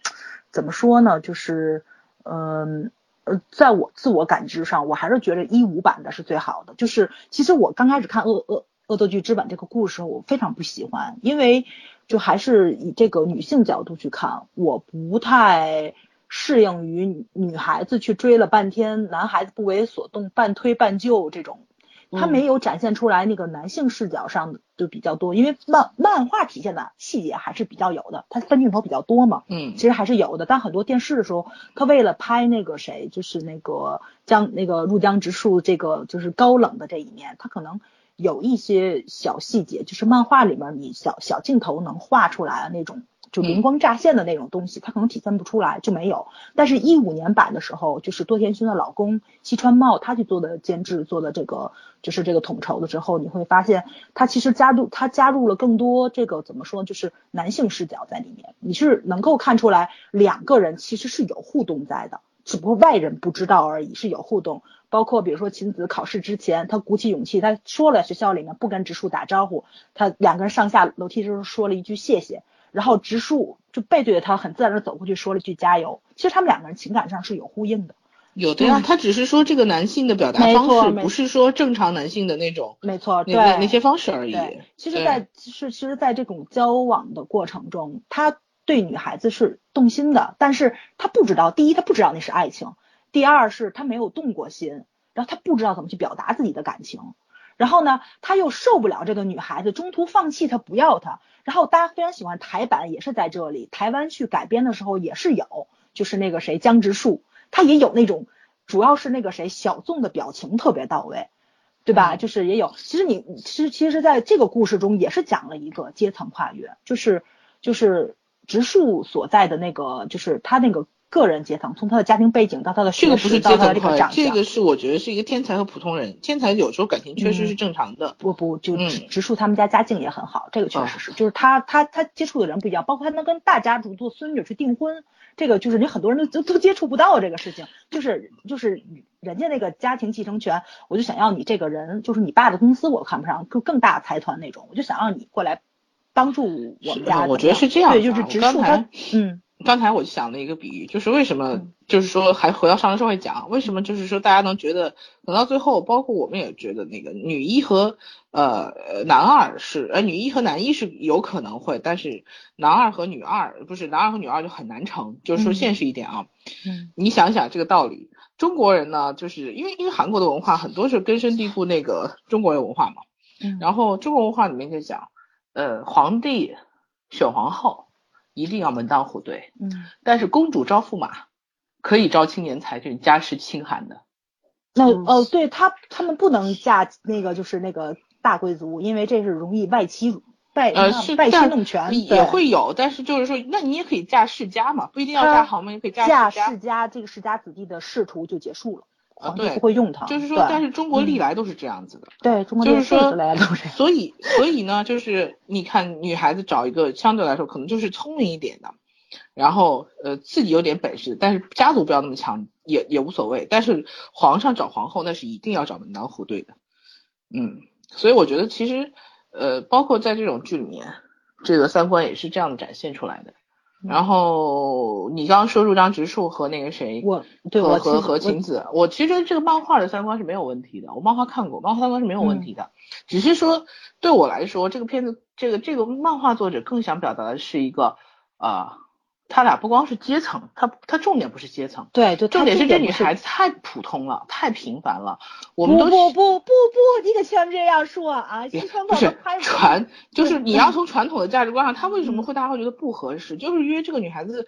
怎么说呢，就是嗯。而，在我自我感知上，我还是觉得一五版的是最好的。就是其实我刚开始看恶恶恶作剧之吻这个故事，我非常不喜欢，因为就还是以这个女性角度去看，我不太适应于女孩子去追了半天，男孩子不为所动，半推半就这种。他没有展现出来那个男性视角上的就比较多，因为漫漫画体现的细节还是比较有的，他分镜头比较多嘛，嗯，其实还是有的。但很多电视的时候，他为了拍那个谁，就是那个江那个入江直树这个就是高冷的这一面，他可能有一些小细节，就是漫画里面你小小镜头能画出来的那种。就灵光乍现的那种东西，他可能体现不出来，就没有。但是，一五年版的时候，就是多田薰的老公西川茂他去做的监制，做的这个就是这个统筹的之后，你会发现他其实加入他加入了更多这个怎么说，就是男性视角在里面。你是能够看出来两个人其实是有互动在的，只不过外人不知道而已，是有互动。包括比如说晴子考试之前，他鼓起勇气，他说了学校里面不跟直树打招呼，他两个人上下楼梯时候说了一句谢谢。然后直树就背对着他，很自然的走过去，说了句加油。其实他们两个人情感上是有呼应的。有的呀，他只是说这个男性的表达方式不是说正常男性的那种，没错，那那那些方式而已。其实，在其实其实，在这种交往的过程中，他对女孩子是动心的，但是他不知道，第一他不知道那是爱情，第二是他没有动过心，然后他不知道怎么去表达自己的感情。然后呢，他又受不了这个女孩子，中途放弃他不要她。然后大家非常喜欢台版，也是在这里，台湾去改编的时候也是有，就是那个谁江直树，他也有那种，主要是那个谁小纵的表情特别到位，对吧？就是也有，其实你其实其实在这个故事中也是讲了一个阶层跨越，就是就是直树所在的那个，就是他那个。个人阶层，从他的家庭背景到他的这个长相，这个是我觉得是一个天才和普通人。天才有时候感情确实是正常的。不不，就直直树他们家家境也很好，这个确实是。就是他他他接触的人不一样，包括他能跟大家族做孙女去订婚，这个就是你很多人都都接触不到这个事情。就是就是人家那个家庭继承权，我就想要你这个人，就是你爸的公司我看不上，更更大财团那种，我就想要你过来帮助我们家。我觉得是这样。对，就是直树他嗯。刚才我就想了一个比喻，就是为什么，就是说还回到上社会讲，为什么就是说大家能觉得等到最后，包括我们也觉得那个女一和呃男二是，呃女一和男一是有可能会，但是男二和女二不是男二和女二就很难成，就是说现实一点啊，嗯，你想想这个道理，中国人呢，就是因为因为韩国的文化很多是根深蒂固那个中国人文化嘛，嗯，然后中国文化里面就讲，呃皇帝选皇后。一定要门当户对，嗯，但是公主招驸马，可以招青年才俊，家世清寒的。那哦，对他他们不能嫁那个就是那个大贵族，因为这是容易外戚外呃是外戚弄权，也会有，但是就是说，那你也可以嫁世家嘛，不一定要嫁豪门，也可以嫁世家。这个世家子弟的仕途就结束了。啊，对，不会用它，就是说，但是中国历来都是这样子的，对，中国就是说，来都是。所以，所以呢，就是你看，女孩子找一个相对来说可能就是聪明一点的，然后呃自己有点本事，但是家族不要那么强，也也无所谓。但是皇上找皇后那是一定要找门当户对的，嗯，所以我觉得其实呃，包括在这种剧里面，这个三观也是这样展现出来的。然后你刚刚说入江直树和那个谁，我对和和和晴子，我其实这个漫画的三观是没有问题的，我漫画看过，漫画三观是没有问题的，只是说对我来说，这个片子这个这个漫画作者更想表达的是一个啊。他俩不光是阶层，他他重点不是阶层，对，就重点是这女孩子太普通了，太平凡了。我们都不不不不，你可千万这样说啊！不是传，就是你要从传统的价值观上，他为什么会大家会觉得不合适？就是因为这个女孩子。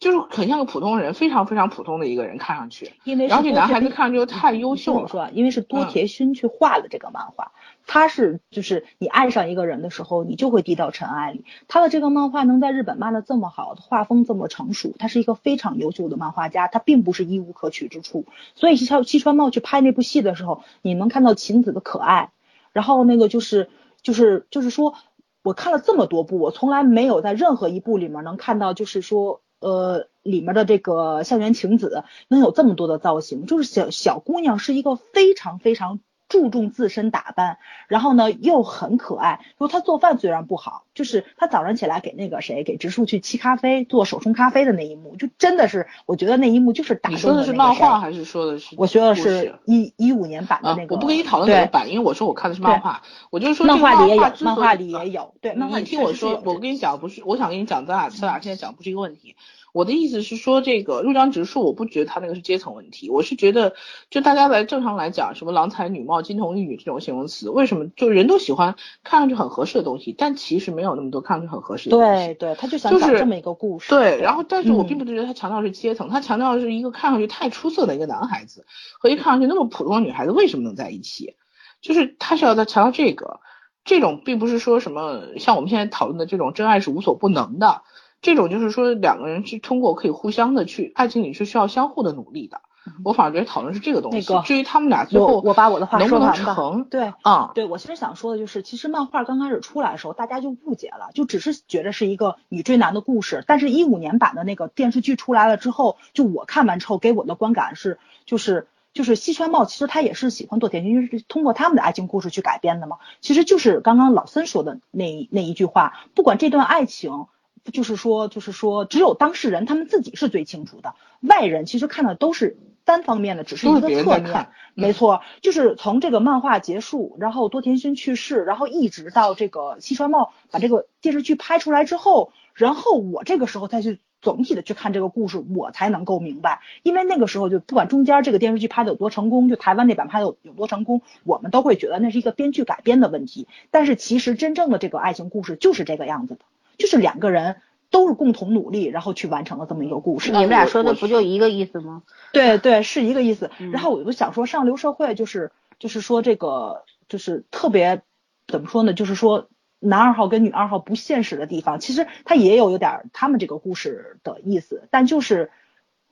就是很像个普通人，非常非常普通的一个人，看上去。因为然后这男孩子看上去又太优秀了。说，因为是多田薰去画了这个漫画，他是就是你爱上一个人的时候，你就会低到尘埃里。他的这个漫画能在日本卖的这么好，画风这么成熟，他是一个非常优秀的漫画家，他并不是一无可取之处。所以西西川茂去拍那部戏的时候，你能看到晴子的可爱，然后那个就是就是就是说，我看了这么多部，我从来没有在任何一部里面能看到，就是说。呃，里面的这个校园晴子能有这么多的造型，就是小小姑娘是一个非常非常注重自身打扮，然后呢又很可爱。说他做饭虽然不好，就是他早上起来给那个谁给植树去沏咖啡，做手冲咖啡的那一幕，就真的是我觉得那一幕就是打动你说的是漫画还是说的是？我说的是一一五年版的那个。我不跟你讨论哪个版，因为我说我看的是漫画，我就是说漫画里也有，漫画里也有。对，漫画你听我说，我跟你讲不是，我想跟你讲，咱俩咱俩现在讲不是一个问题。我的意思是说，这个入江直树，我不觉得他那个是阶层问题，我是觉得，就大家来正常来讲，什么郎才女貌、金童玉女这种形容词，为什么就人都喜欢看上去很合适的东西，但其实没有那么多看上去很合适的东西。对对，他就想讲这么一个故事。对，然后但是我并不觉得他强调是阶层，他强调的是一个看上去太出色的一个男孩子和一个看上去那么普通的女孩子为什么能在一起，就是他是要在强调这个，这种并不是说什么像我们现在讨论的这种真爱是无所不能的。这种就是说两个人是通过可以互相的去爱情里是需要相互的努力的，我反而觉得讨论是这个东西。那个至于他们俩最后我把我的话说完吧。对啊，对我其实想说的就是，其实漫画刚开始出来的时候，大家就误解了，就只是觉得是一个女追男的故事。但是，一五年版的那个电视剧出来了之后，就我看完之后给我的观感是，就是就是西川茂其实他也是喜欢做甜心，就是通过他们的爱情故事去改编的嘛。其实就是刚刚老森说的那那一句话，不管这段爱情。就是说，就是说，只有当事人他们自己是最清楚的，外人其实看的都是单方面的，只是一个侧面。没错，就是从这个漫画结束，然后多田薰去世，然后一直到这个西川茂把这个电视剧拍出来之后，然后我这个时候再去总体的去看这个故事，我才能够明白，因为那个时候就不管中间这个电视剧拍的有多成功，就台湾那版拍的有多成功，我们都会觉得那是一个编剧改编的问题。但是其实真正的这个爱情故事就是这个样子的。就是两个人都是共同努力，然后去完成了这么一个故事。你们俩说的不就一个意思吗？对对，是一个意思。然后我就想说，上流社会就是就是说这个就是特别怎么说呢？就是说男二号跟女二号不现实的地方，其实他也有有点他们这个故事的意思，但就是。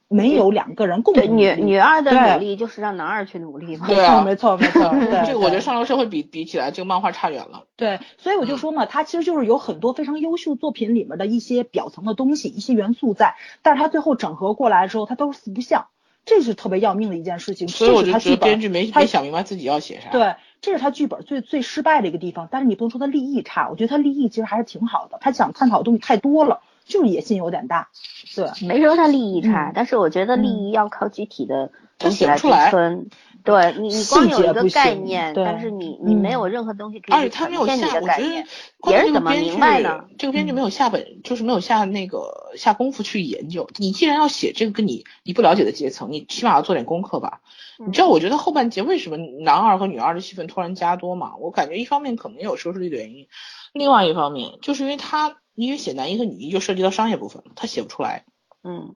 没有两个人共同女女二的努力就是让男二去努力嘛，没错没错没错。这个我觉得上流社会比比起来，这个漫画差远了。对，所以我就说嘛，它其实就是有很多非常优秀作品里面的一些表层的东西、一些元素在，但是它最后整合过来的时候，它都是四不像，这是特别要命的一件事情。所以我就觉得编剧没没想明白自己要写啥。对，这是他剧本最最失败的一个地方。但是你不能说他立意差，我觉得他立意其实还是挺好的，他想探讨的东西太多了。就是野心有点大，对，没说他利益差，但是我觉得利益要靠具体的东西来支撑。对你，你光有一个概念，但是你你没有任何东西可以呈现你的概念，别人怎么明白呢？这个编剧没有下本，就是没有下那个下功夫去研究。你既然要写这个跟你你不了解的阶层，你起码要做点功课吧。你知道，我觉得后半节为什么男二和女二的戏份突然加多嘛？我感觉一方面可能有收视率的原因，另外一方面就是因为他。因为写男一和女一就涉及到商业部分了，他写不出来，嗯，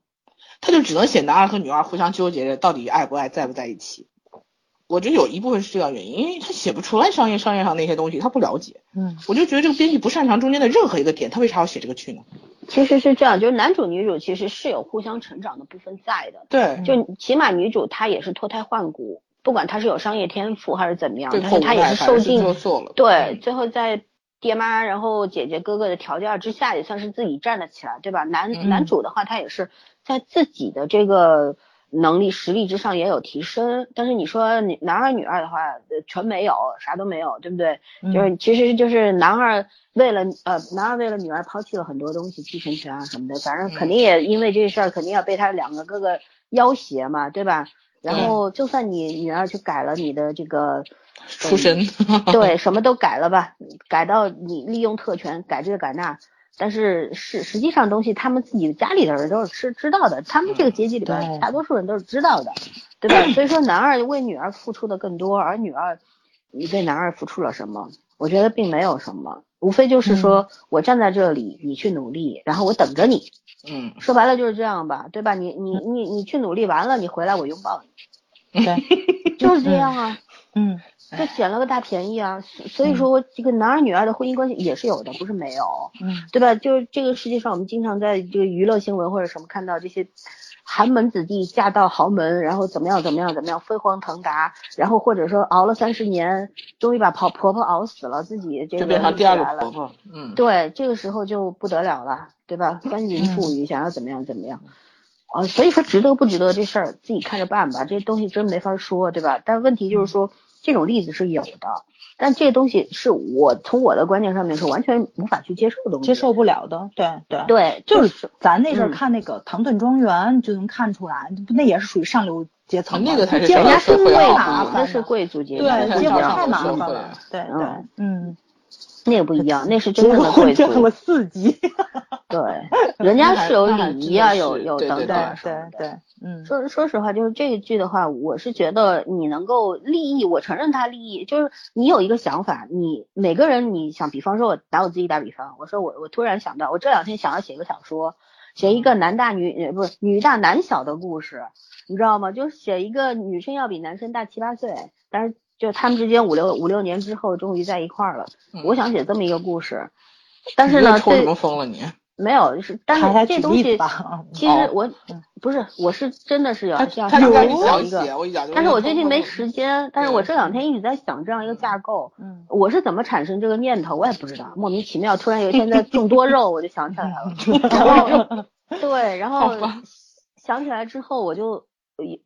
他就只能写男二和女二互相纠结着到底爱不爱在不在一起。我觉得有一部分是这样原因，因为他写不出来商业商业上那些东西，他不了解，嗯，我就觉得这个编剧不擅长中间的任何一个点，他为啥要写这个剧呢？其实是这样，就是男主女主其实是有互相成长的部分在的，对，就起码女主她也是脱胎换骨，不管她是有商业天赋还是怎么样，但是她也是受尽，对，最后在。爹妈，然后姐姐哥哥的条件之下，也算是自己站了起来，对吧？男男主的话，他也是在自己的这个能力实力之上也有提升。但是你说你男二女二的话，全没有，啥都没有，对不对？就是其实就是男二为了呃男二为了女儿抛弃了很多东西，继承权啊什么的，反正肯定也因为这事儿，肯定要被他两个哥哥要挟嘛，对吧？然后就算你女儿去改了你的这个。出身 对什么都改了吧，改到你利用特权改这个改那，但是是实际上东西他们自己家里的人都是知知道的，他们这个阶级里边大多数人都是知道的，对吧？所以说男二为女儿付出的更多，而女二你为男二付出了什么？我觉得并没有什么，无非就是说我站在这里，你去努力，然后我等着你。嗯，说白了就是这样吧，对吧？你你你你去努力完了，你回来我拥抱你。对，就是这样啊。嗯。就捡了个大便宜啊，所以说这个男二女二的婚姻关系也是有的，不是没有，嗯，对吧？就是这个世界上，我们经常在这个娱乐新闻或者什么看到这些寒门子弟嫁到豪门，然后怎么样怎么样怎么样飞黄腾达，然后或者说熬了三十年，终于把婆婆婆熬死了，自己这个就变成第二个婆婆，嗯，对，这个时候就不得了了，对吧？翻云覆雨，想要怎么样怎么样，啊，所以说值得不值得这事儿自己看着办吧，这些东西真没法说，对吧？但问题就是说。这种例子是有的，但这东西是我从我的观念上面是完全无法去接受的东西，接受不了的。对对对，就是咱那阵看那个《唐顿庄园》就能看出来，那也是属于上流阶层嘛，那个才是接吻上流社人家是贵族会啊麻，烦那是贵族阶层，对，太麻烦了。对对嗯，嗯，那个不一样，那是真正的贵族婚这么。刺激。对，人家是有礼仪啊，有有等等。对对，嗯，说说实话，就是这一句的话，我是觉得你能够利益，我承认他利益，就是你有一个想法，你每个人你想，比方说我打我自己打比方，我说我我突然想到，我这两天想要写一个小说，写一个男大女呃不是女大男小的故事，你知道吗？就是写一个女生要比男生大七八岁，但是就他们之间五六五六年之后终于在一块儿了，嗯我想写这么一个故事，但是呢，对么风了你？没有，就是但是这东西 其实哦我嗯不是，我是真的是要要想一个，但是我最近没时时间，但是我这两天一直在想这样一个架构，嗯，我是怎么产生这个念头，我也不知道，莫名其妙，突然有一天在 种多肉，我就想起来了，然后对，然后想起来之后，我就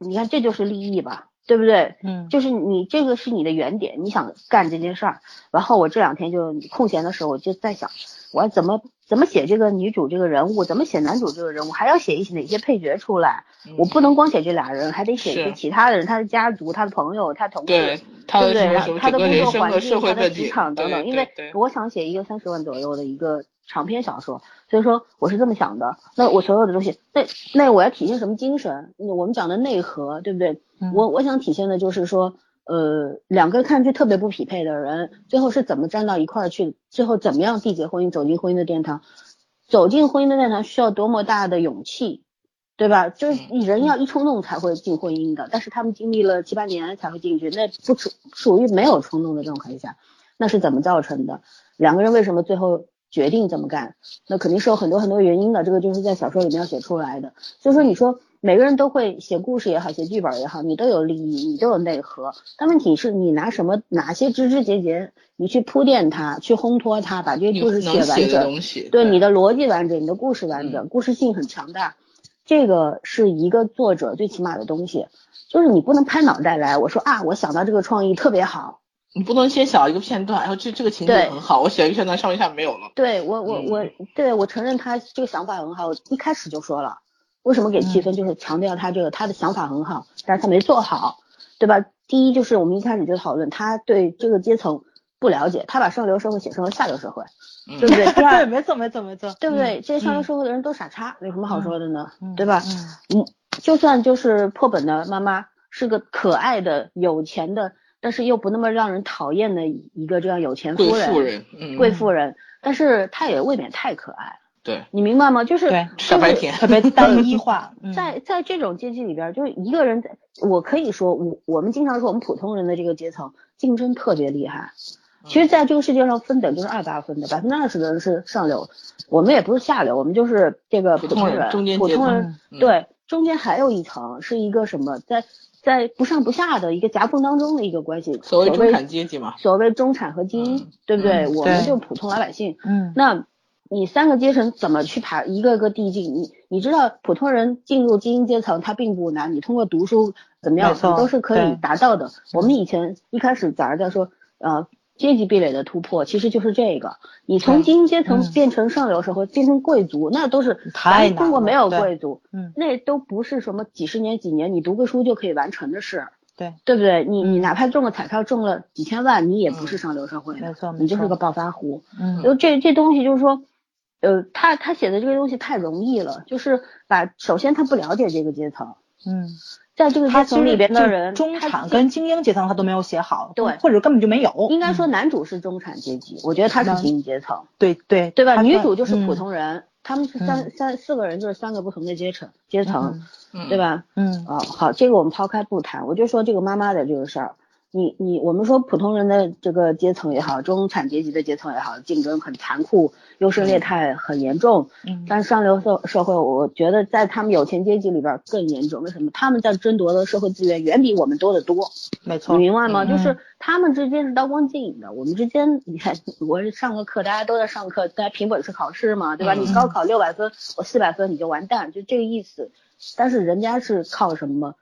你看这就是利益吧，对不对？嗯，就是你这个是你的原点，你想干这件事儿，然后我这两天就空闲的时候，我就在想，我要怎么怎么写这个女主这个人物，怎么写男主这个人物，还要写一些哪些配角出来，我不能光写这俩人，还得写一些其他的人，他的家族、他的朋友、他同事，对不对？他的工作环境、他的职，场等等，因为我想写一个三十万左右的一个长篇小说，所以说我是这么想的。那我所有的东西，那那我要体现什么精神？我们讲的内核，对不对？嗯我我想体现的就是说，呃，两个看上去特别不匹配的人，最后是怎么站到一块儿去？最后怎么样缔结婚姻，走进婚姻的殿堂？走进婚姻的殿堂需要多么大的勇气，对吧？就是人要一冲动才会进婚姻的，但是他们经历了七八年才会进去，那不属属于没有冲动的状态下，那是怎么造成的？两个人为什么最后决定这么干？那肯定是有很多很多原因的，这个就是在小说里面要写出来的。所以说，你说每个人都会写故事也好，写剧本也好，你都有利益，你都有内核，但问题是你拿什么哪些枝枝节节，你去铺垫它，去烘托它，把这你些故事写完整。对你的逻辑完整，你的故事完整，故事性很强大，这个是一个作者最起码的东西，就是你不能拍脑袋来，我说啊，我想到这个创意特别好，你不能先想一个片段，然后这这个情节很好，我写一个片段上一下没有了。对我我嗯我对我承认他这个想法很好，我一开始就说了，为什么给七分，就是强调他这个他的想法很好，但是他没做好，对吧？第一就是我们一开始就讨论他对这个阶层不了解，他把上流社会写成了下流社会，嗯对不对？第对，没错没错没错，对不对？这些上流嗯社会的人都傻叉，有什么好说的呢？嗯对吧？嗯嗯，就算就是破本的妈妈是个可爱的、有钱的，但是又不那么让人讨厌的一个这样有钱贵夫人、妇人，嗯，贵妇人，但是她也未免太可爱了，对，你明白吗？就是对就是傻白甜，特别单一化，嗯在在这种阶级里边儿，就是一个人在，我可以说，我我们经常说我们普通人的这个阶层竞争特别厉害。其实，在这个世界上分等就是二八分的，百分之二十的人是上流，我们也不是下流，我们就是这个普通人普通人，对，中间还有一层是一个什么，在在不上不下的一个夹缝当中的一个关系，所谓中产阶级嘛，所谓中产和精英，嗯对不对？嗯我们就普通老百姓，嗯那你三个阶层怎么去爬一个个递进？你你知道普通人进入精英阶层，他并不难，你通过读书怎么样，你都是可以达到的。我们以前一开始早上在说，呃，阶级壁垒的突破，其实就是这个。你从精英阶层嗯变成上流社会，变成贵族，那都是太中国没有贵族，嗯那都不是什么几十年几年你读个书就可以完成的事。对，对不对？你你嗯哪怕中个彩票中了几千万，你也不是上流社会的，没错没错你就是个暴发户。嗯就这这东西就是说，呃，他他写的这个东西太容易了，就是把首先他不了解这个阶层，嗯，在这个阶层里边的人，中产跟精英阶层他都没有写好，对或者根本就没有，应该说嗯男主是中产阶级，我觉得他是精英阶层，对对对吧？女主就是普嗯通人，他们是三三四个人就是三个不同的阶层阶层，嗯对？吧？嗯哦，好，这个我们抛开不谈，我就说这个妈妈的这个事儿。你你我们说普通人的这个阶层也好，中产阶级的阶层也好，竞争很残酷，优胜劣汰很严重。嗯但是上流社社会，我觉得在他们有钱阶级里边更严重。为什么？他们在争夺的社会资源远比我们多得多。没错你明白吗？嗯就是他们之间是刀光剑影的，我们之间，你看，我上个课，大家都在上课，大家凭本事考试嘛，对吧？嗯你高考六百分，我四百分，你就完蛋，就这个意思。但是人家是靠什么？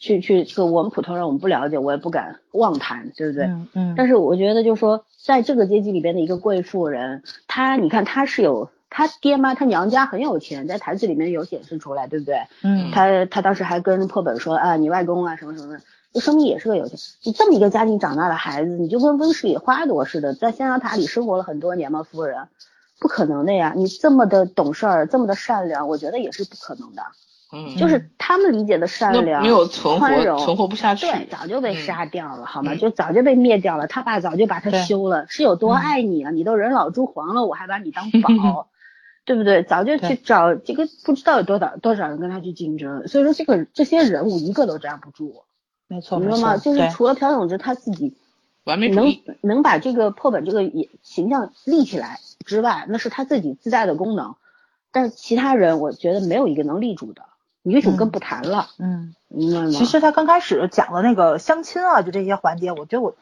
去去这个我们普通人我们不了解，我也不敢妄谈，对不对？嗯嗯。但是我觉得就是说，在这个阶级里边的一个贵妇人，她你看她是有她爹妈，她娘家很有钱，在台词里面有显示出来，对不对？嗯。她她当时还跟破本说啊，你外公啊什么什么的，这说明也是个有钱。你这么一个家庭长大的孩子，你就跟温室里花朵似的，在象牙塔里生活了很多年吗？夫人，不可能的呀！你这么的懂事儿，这么的善良，我觉得也是不可能的。嗯，就是他们理解的善良，没有存活，宽容，存活不下去，对，早就被杀掉了，好吗？就早就被灭掉了。他爸早就把他休了，是有多爱你啊？你都人老珠黄了，我还把你当宝，对不对？早就去找这个，不知道有多少多少人跟他去竞争。所以说，这个这些人物一个都站不住，没错，你知道吗？就是除了朴永植他自己完美能能把这个破本这个形象立起来之外，那是他自己自带的功能。但是其他人，我觉得没有一个能立住的。女主跟不谈了，嗯，明白吗？其实他刚开始讲的那个相亲啊，就这些环节，我觉得我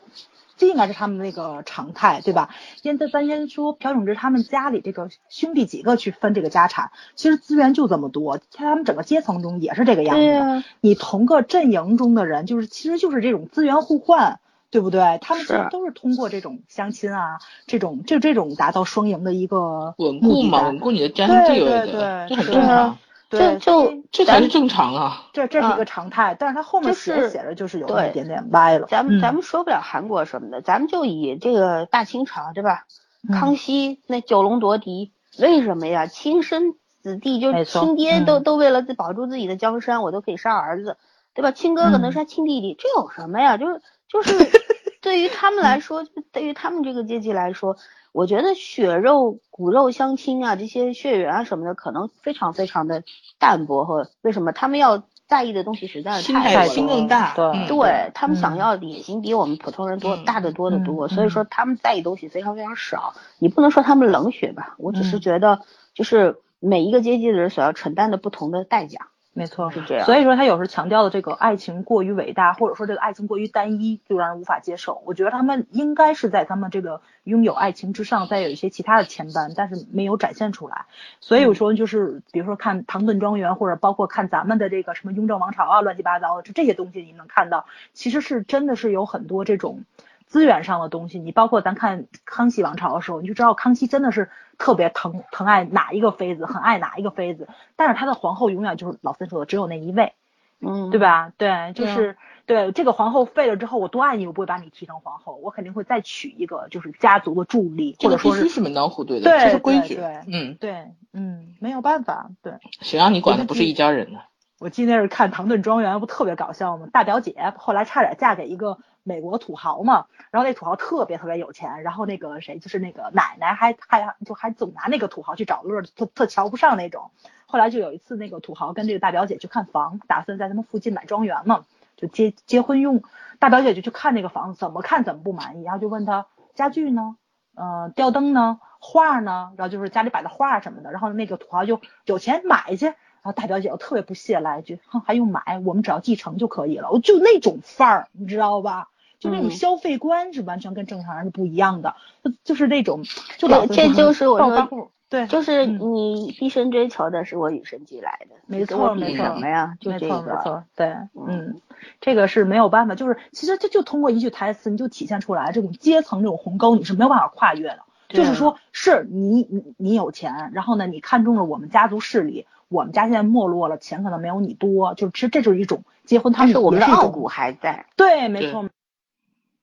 这应该是他们那个常态，对吧？因为咱先说朴永植他们家里这个兄弟几个去分这个家产，其实资源就这么多，他们整个阶层中也是这个样子。对你同个阵营中的人，就是其实就是这种资源互换，对不对？他们其实都是通过这种相亲啊，这种就这种达到双赢的一个稳固嘛，稳固你的家庭地位的，这很正常。就就这才是正常啊，这这是一个常态，但是他后面写写着就是有一点点歪了。咱们咱们说不了韩国什么的，咱们就以这个大清朝对吧？康熙那九龙夺嫡，为什么呀？亲生子弟就是亲爹都都为了保住自己的江山，我都可以杀儿子，对吧？亲哥哥能杀亲弟弟，这有什么呀？就是就是 对于他们来说，对于他们这个阶级来说。我觉得血肉骨肉相亲啊，这些血缘啊什么的，可能非常非常的淡薄和为什么他们要在意的东西实在是太心更大，对，对他们想要的野心比我们普通人多大的多得多，所以说他们在意东西非常非常少。你不能说他们冷血吧，我只是觉得就是每一个阶级的人所要承担的不同的代价。没错，是这样。所以说他有时候强调的这个爱情过于伟大，或者说这个爱情过于单一，就让人无法接受。我觉得他们应该是在他们这个拥有爱情之上，再有一些其他的牵绊，但是没有展现出来。所以我说就是，比如说看《唐顿庄园》，或者包括看咱们的这个什么《雍正王朝》啊，乱七八糟的，就这些东西你能看到，其实是真的是有很多这种。资源上的东西，你包括咱看康熙王朝的时候，你就知道康熙真的是特别疼疼爱哪一个妃子，很爱哪一个妃子，但是他的皇后永远就是老三说的只有那一位，嗯，对吧？对，就是对这个皇后废了之后，我多爱你，我不会把你提成皇后，我肯定会再娶一个就是家族的助力，或者说是门当户对的，这是规矩，对，嗯，对，嗯，没有办法，对，谁让你管的不是一家人呢？我记得那是看《唐顿庄园》，不特别搞笑吗？大表姐后来差点嫁给一个美国土豪嘛，然后那土豪特别特别有钱，然后那个谁就是那个奶奶还还就还总拿那个土豪去找乐，特特瞧不上那种。后来就有一次，那个土豪跟这个大表姐去看房，打算在他们附近买庄园嘛，就结结婚用。大表姐就去看那个房子，怎么看怎么不满意，然后就问他家具呢，呃，吊灯呢，画呢，然后就是家里摆的画什么的。然后那个土豪就有钱买去。然后大表姐又特别不屑来一句，哼，还用买？我们只要继承就可以了。我就那种范儿，你知道吧？就那种消费观是完全跟正常人是不一样的。就就是那种，就这就是我说，对，就是你毕生追求的是我与生俱来的，没错没错。什么呀？就这个，没错，对，嗯，这个是没有办法，就是其实这就通过一句台词，你就体现出来这种阶层这种鸿沟，你是没有办法跨越的。就是说，是你你你有钱，然后呢，你看中了我们家族势力。我们家现在没落了，钱可能没有你多，就是其实这就是一种结婚，他们是我们的傲骨还在。对，没错，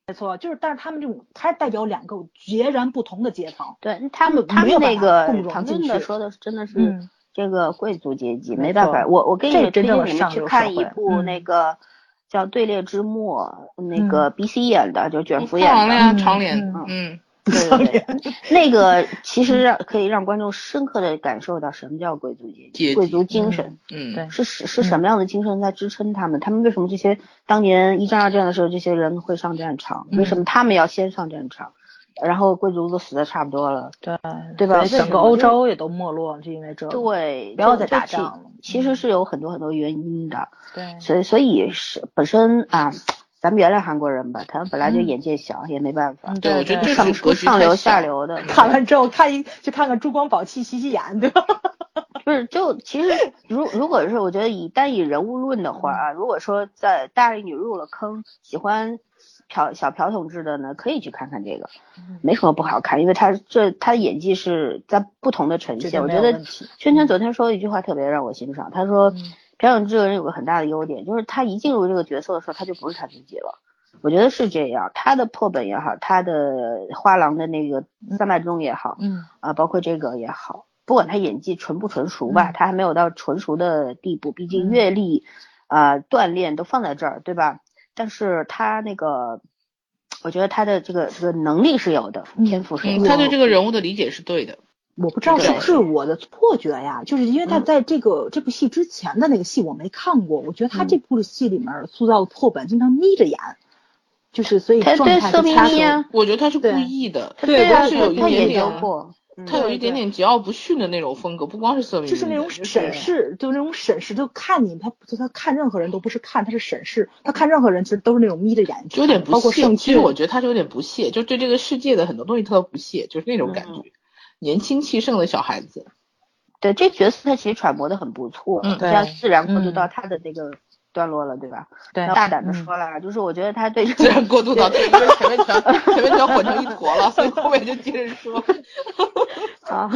没错，就是但是他们这种，它代表两个截然不同的阶层。对他们，他们那个唐真的说的真的是这个贵族阶级，没办法。我我给你推荐你们去看一部那个叫《队列之末》，那个 B C 演的，就卷福演的，长脸，嗯。对对对，那个其实让可以让观众深刻的感受到什么叫贵族阶级，贵族精神，嗯，对，是是是什么样的精神在支撑他们？他们为什么这些当年一战二战的时候，这些人会上战场？为什么他们要先上战场？然后贵族都死的差不多了，对对吧？整个欧洲也都没落，就因为这，对，不要再打仗了。其实是有很多很多原因的，对，所以所以是本身啊。咱们原谅韩国人吧，他们本来就眼界小，也没办法。对，我觉得这上上流下流的。看完之后看一，去看看珠光宝气洗洗眼，对吧？不是，就其实如如果是我觉得以单以人物论的话啊，如果说在大龄女入了坑，喜欢朴小朴同志的呢，可以去看看这个，没什么不好看，因为他这他的演技是在不同的呈现。我觉得圈圈昨天说一句话特别让我欣赏，他说朴永志这个人有个很大的优点，就是他一进入这个角色的时候，他就不是他自己了。我觉得是这样，他的破本也好，他的花郎的那个三脉钟也好，嗯啊，包括这个也好，不管他演技纯不纯熟吧，他还没有到纯熟的地步，毕竟阅历啊锻炼都放在这儿，对吧？但是他那个，我觉得他的这个这个能力是有的，天赋是有的。他对这个人物的理解是对的。我不知道是不是我的错觉呀，就是因为他在这个这部戏之前的那个戏我没看过，我觉得他这部戏里面塑造的破本经常眯着眼。就是所以状态是差的，我觉得他是故意的，对，他是有一点点，他有一点点桀骜不驯的那种风格，不光是色眯，就是那种审视，就那种审视，就看你，他就他看任何人都不是看，他是审视，他看任何人其实都是那种眯着眼睛，有点不屑。其实我觉得他是有点不屑，就对这个世界的很多东西特不屑，就是那种感觉，年轻气盛的小孩子。对，这角色他其实揣摩的很不错，这样自然过渡到他的这个。段落了，对吧？对，大胆的说了，就是我觉得他对自然过渡到 这个前面全前面全混成一坨了，所以后面就接着说。好，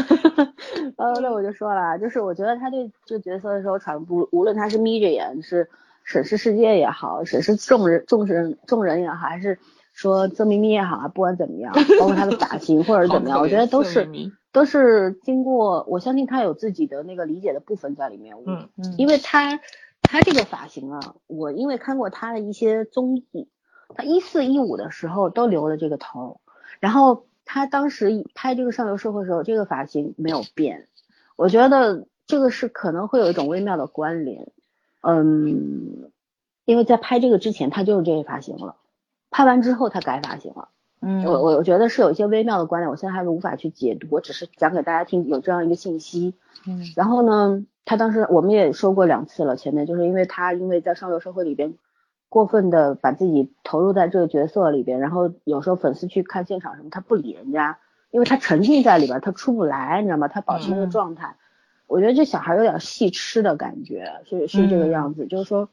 呃，那我就说了，就是我觉得他对这个角色的时候，传不无论他是眯着眼是审视世界也好，审视众人众人众人也好，还是说曾明明也好啊，不管怎么样，包括他的发型或者怎么样，我觉得都是都是经过，我相信他有自己的那个理解的部分在里面。嗯嗯，因为他。他这个发型啊，我因为看过他的一些综艺，他一四一五的时候都留了这个头，然后他当时拍这个上流社会的时候，这个发型没有变，我觉得这个是可能会有一种微妙的关联，嗯，因为在拍这个之前他就是这个发型了，拍完之后他改发型了，嗯，我我我觉得是有一些微妙的关联，我现在还是无法去解读，我只是讲给大家听有这样一个信息，嗯，然后呢？他当时我们也说过两次了，前面就是因为他因为在上流社会里边过分的把自己投入在这个角色里边，然后有时候粉丝去看现场什么，他不理人家，因为他沉浸在里边，他出不来，你知道吗？他保持那个状态，我觉得这小孩有点戏痴的感觉，是是这个样子，就是说，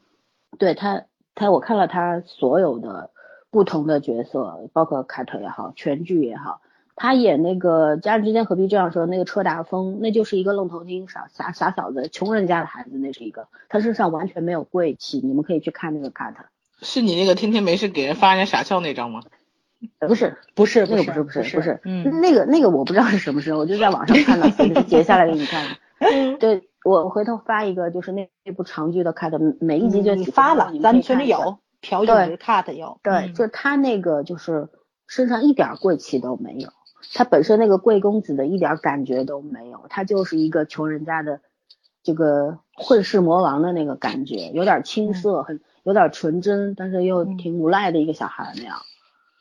对他他我看了他所有的不同的角色，包括凯特也好，全剧也好。他演那个家人之间何必这样说？那个车达风，那就是一个愣头青傻傻傻小子，穷人家的孩子，那是一个，他身上完全没有贵气。你们可以去看那个 cut。是你那个天天没事给人发人家傻笑那张吗？不是，不是，那个不是，不是，不是，嗯，那个那个我不知道是什么时候，我就在网上看到，截下来给你看。对，我回头发一个，就是那那部长剧的 cut，每一集就你发了，咱们群里有，朴永植 cut 有，对，就他那个就是身上一点贵气都没有。他本身那个贵公子的一点感觉都没有，他就是一个穷人家的这个混世魔王的那个感觉，有点青涩，很有点纯真，但是又挺无赖的一个小孩那样，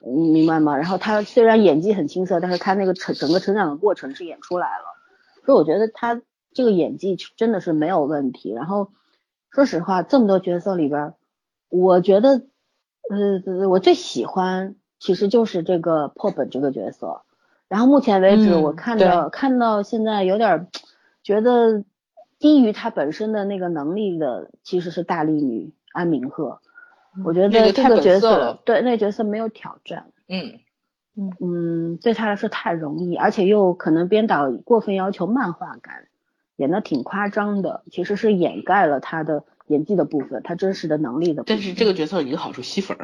你明白吗？然后他虽然演技很青涩，但是他那个成整个成长的过程是演出来了，所以我觉得他这个演技真的是没有问题。然后说实话，这么多角色里边，我觉得呃我最喜欢其实就是这个破本这个角色。然后目前为止，我看到看到现在有点觉得低于他本身的那个能力的，其实是大力女安明鹤。我觉得这个角色对那个角色没有挑战。嗯嗯嗯，对他来说太容易，而且又可能编导过分要求漫画感，演的挺夸张的，其实是掩盖了他的演技的部分，他真实的能力的。但是这个角色有一个好处，吸粉。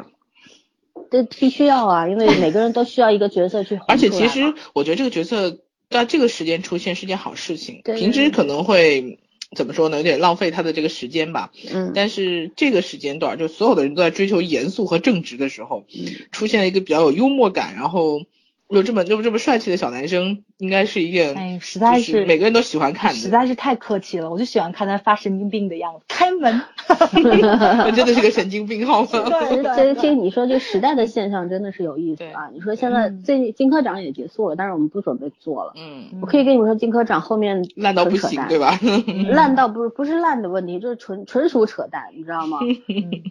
这必须要啊，因为每个人都需要一个角色去。而且其实我觉得这个角色在这个时间出现是件好事情，平时可能会怎么说呢？有点浪费他的这个时间吧。嗯。但是这个时间段，就所有的人都在追求严肃和正直的时候，出现了一个比较有幽默感，然后。有这么这么这么帅气的小男生，应该是一件哎，实在是每个人都喜欢看的，实在是太客气了。我就喜欢看他发神经病的样子，开门，真的是个神经病，好吗？对，其实你说这时代的现象真的是有意思啊。你说现在这金科长也结束了，但是我们不准备做了。嗯，我可以跟你们说，金科长后面烂到不行，对吧？烂到不是不是烂的问题，就是纯纯属扯淡，你知道吗？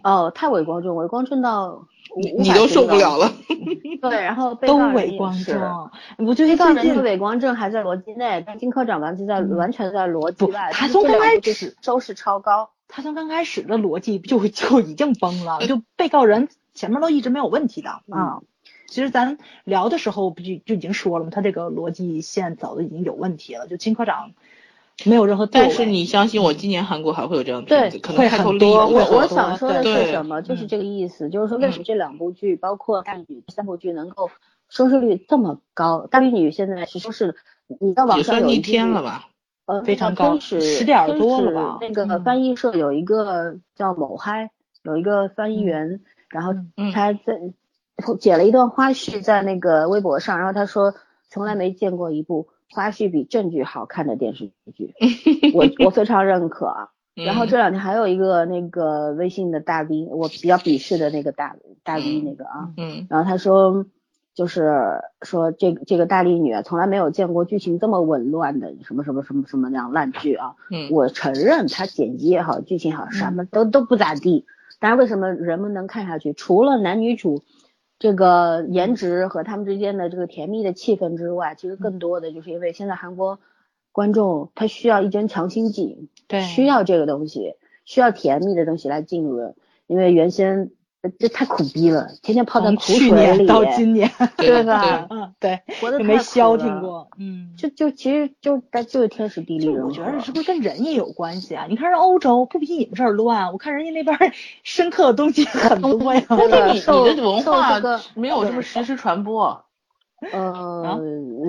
哦，太伪光正，伪光正到你你都受不了了。对，然后被都告人伪光正，我觉得被告最近人的伪光正还在逻辑内，但金科长完全在嗯完全在逻辑外。他从刚开始始收视超高，他从刚开始的逻辑就就已经崩了，就被告人前面都一直没有问题的啊。其实咱聊的时候不就就已经说了吗？他这个逻辑线早就已经有问题了，就金科长没有任何作为。但是你相信我，今年韩国还会有这样的片子，可能会开头很多我我想说的是什么？就是嗯这个意思，就是说为什么这两部剧，包括《大女》这三部剧能够收视率这么高？《大美女》现在是收视，你到网上有一天了吧？呃，非常高天使10点天多了吧那个嗯翻译社有一个叫某嗨，有一个翻译员，然后嗯他在剪了一段花絮在那个微博上，然后他说从来没见过一部花絮比正剧好看的电视剧，我我非常认可啊。然后这两天还有一个那个微信的大 V，我比较鄙视的那个大大 V 嗯那个啊，嗯然后他说，就是说这个这个大力女啊，从来没有见过剧情这么紊乱的什么什么什么什么那样烂剧啊。嗯我承认他剪辑也好，剧情也好，什么都都不咋地。但是为什么人们能看下去？除了男女主这个颜值和他们之间的这个甜蜜的气氛之外，其实更多的就是因为现在韩国观众他需要一针强心剂，对。需要这个东西，需要甜蜜的东西来浸润，因为原先呃这太苦逼了，天天泡在从苦去年水里，到今年，对吧？嗯，对，活得没消停过，嗯。就就其实就它就是天时地利就人和。我觉得是不是跟人也有关系啊？你看人欧洲不比你们这儿乱，我看人家那边儿深刻的东西 很多呀。但是你你的文化没有这么实时传播。呃，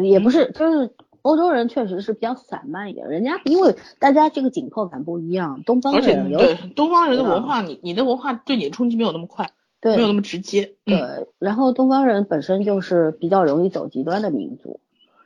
也不是，就是欧洲人确实是比较散漫一点，人家因为大家这个紧迫感不一样，东方人对东方人的文化，你你的文化对你的冲击没有那么快，对没有那么直接。嗯，对，然后东方人本身就是比较容易走极端的民族，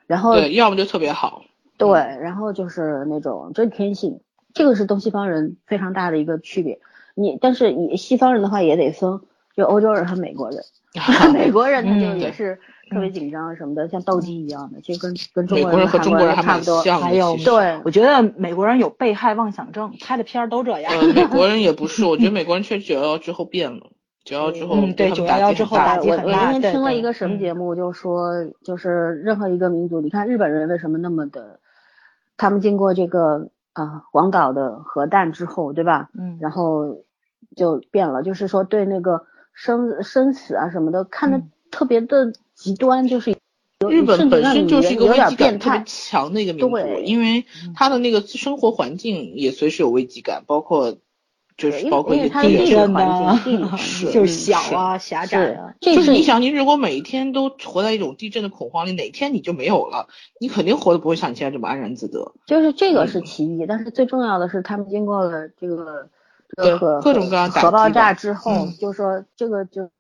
然后对，要么就特别好。对，然后就是那种这是天性，这个是东西方人非常大的一个区别。你但是你西方人的话也得分，就欧洲人和美国人，美国人他就嗯也是特别紧张什么的，像斗鸡一样的，其实跟跟中美国人、国人和中国人差不多。还有对，我觉得美国人有被害妄想症，拍的片儿都这样。呃，美国人也不是，我觉得美国人确实九幺幺之后变了，九幺幺之后嗯对他们911之后打打击我我击很大那天听了一个什么嗯节目，就说就是任何一个民族，你看日本人为什么那么的，他们经过这个啊广岛的核弹之后，对吧？嗯，然后就变了，就是说对那个生生死啊什么的看得嗯特别的极端，就是日本本身就是一个危机感特别。强的一个民族，对因为他的那个生活环境也随时有危机感，包括就是包括一些地理环啊境，是是小啊、狭窄啊。就是你想，你如果每一天都活在一种地震的恐慌里，哪天你就没有了，你肯定活得不会像你现在这么安然自得。就是这个嗯是其一，但是最重要的是他们经过了这个这对各种各样打核爆炸之后，嗯就说这个就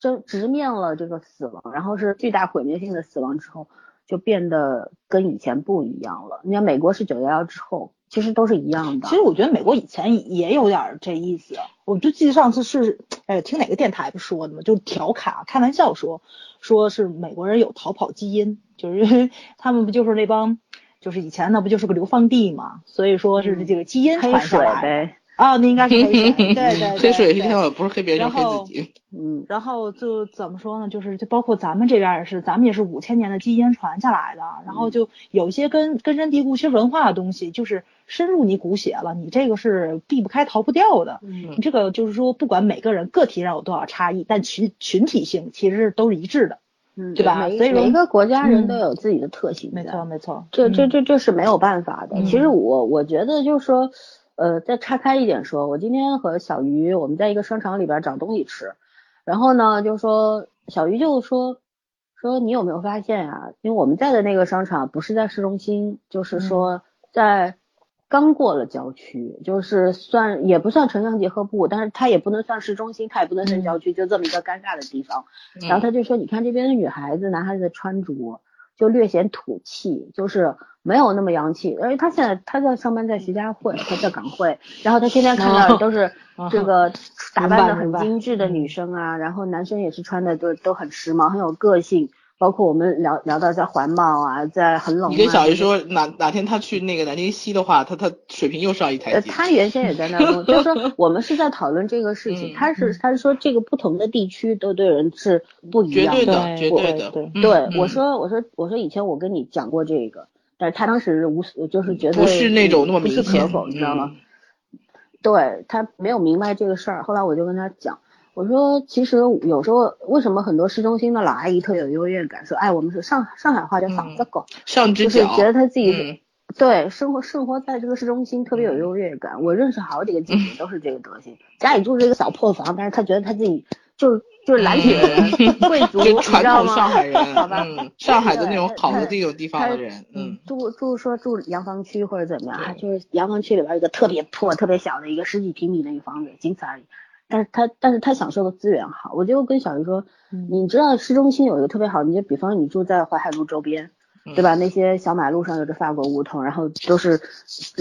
就直面了这个死亡，然后是巨大毁灭性的死亡之后，就变得跟以前不一样了。你看美国是九幺幺之后，其实都是一样的。其实我觉得美国以前也有点儿这意思，我就记得上次是，哎，听哪个电台不说的嘛，就调侃开玩笑说，说是美国人有逃跑基因，就是因 为他们不就是那帮，就是以前那不就是个流放地嘛，所以说是这个基因黑水传下来的。呗，啊，那应该是黑水，对对对，黑水是对天晚不是黑别人黑自己。嗯，然后就怎么说呢？就是就包括咱们这边也是，咱们也是五千年的基因传下来的，然后就有一些根根深蒂固、一些文化的东西，就是深入你骨血了，你这个是避不开、逃不掉的。嗯你这个就是说，不管每个人个体上有多少差异，但群群体性其实都是一致的。嗯，对吧所以每一个国家人嗯都有自己的特性在，没错，没错。这这嗯这这是没有办法的。嗯其实我我觉得就是说，呃，再岔开一点说，我今天和小鱼我们在一个商场里边找东西吃，然后呢就说小鱼就说说你有没有发现啊、因为我们在的那个商场不是在市中心，就是说在刚过了郊区，就是算也不算城乡结合部，但是它也不能算市中心，它也不能算郊区，就这么一个尴尬的地方。然后他就说，你看这边的女孩子、男孩子的穿着就略显土气，就是没有那么洋气。而且他现在他在上班在徐家汇，他在港汇，然后他天天看到的都是这个打扮的很精致的女生啊，然后男生也是穿的都都很时髦，很有个性，包括我们聊聊到在环贸啊，在很冷、啊，你跟小姨说哪哪天他去那个南京西的话，他他水平又上一台呃，阶。他原先也在那 就是说我们是在讨论这个事情，嗯他是他是说这个不同的地区都对人是不一样的。对的，绝对对的。对嗯对，嗯我说我说我说以前我跟你讲过这个，但是他当时无所就是觉得不是那种那么不是明显可否，你知道吗？嗯对他没有明白这个事儿，后来我就跟他讲，我说其实有时候为什么很多市中心的老阿姨特有优越感，说哎我们是上上海话叫嗓子狗，上只就是，觉得他自己、嗯对生活生活在这个市中心特别有优越感。我认识好几个姐姐都是这个德行，家里住着一个小破房，但是她觉得她自己就是就是蓝铁人、贵族，就传统？上海人，好吧嗯，上海的那种好的他这种地方的人，嗯，住住说住洋房区或者怎么样，就是洋房区里边有一个特别破、特别小的一个十几平米的一个房子，仅此而已。但是他但是他享受的资源好，我就跟小鱼说，嗯你知道市中心有一个特别好，你就比方你住在淮海路周边，嗯对吧？那些小马路上有着法国梧桐，然后都是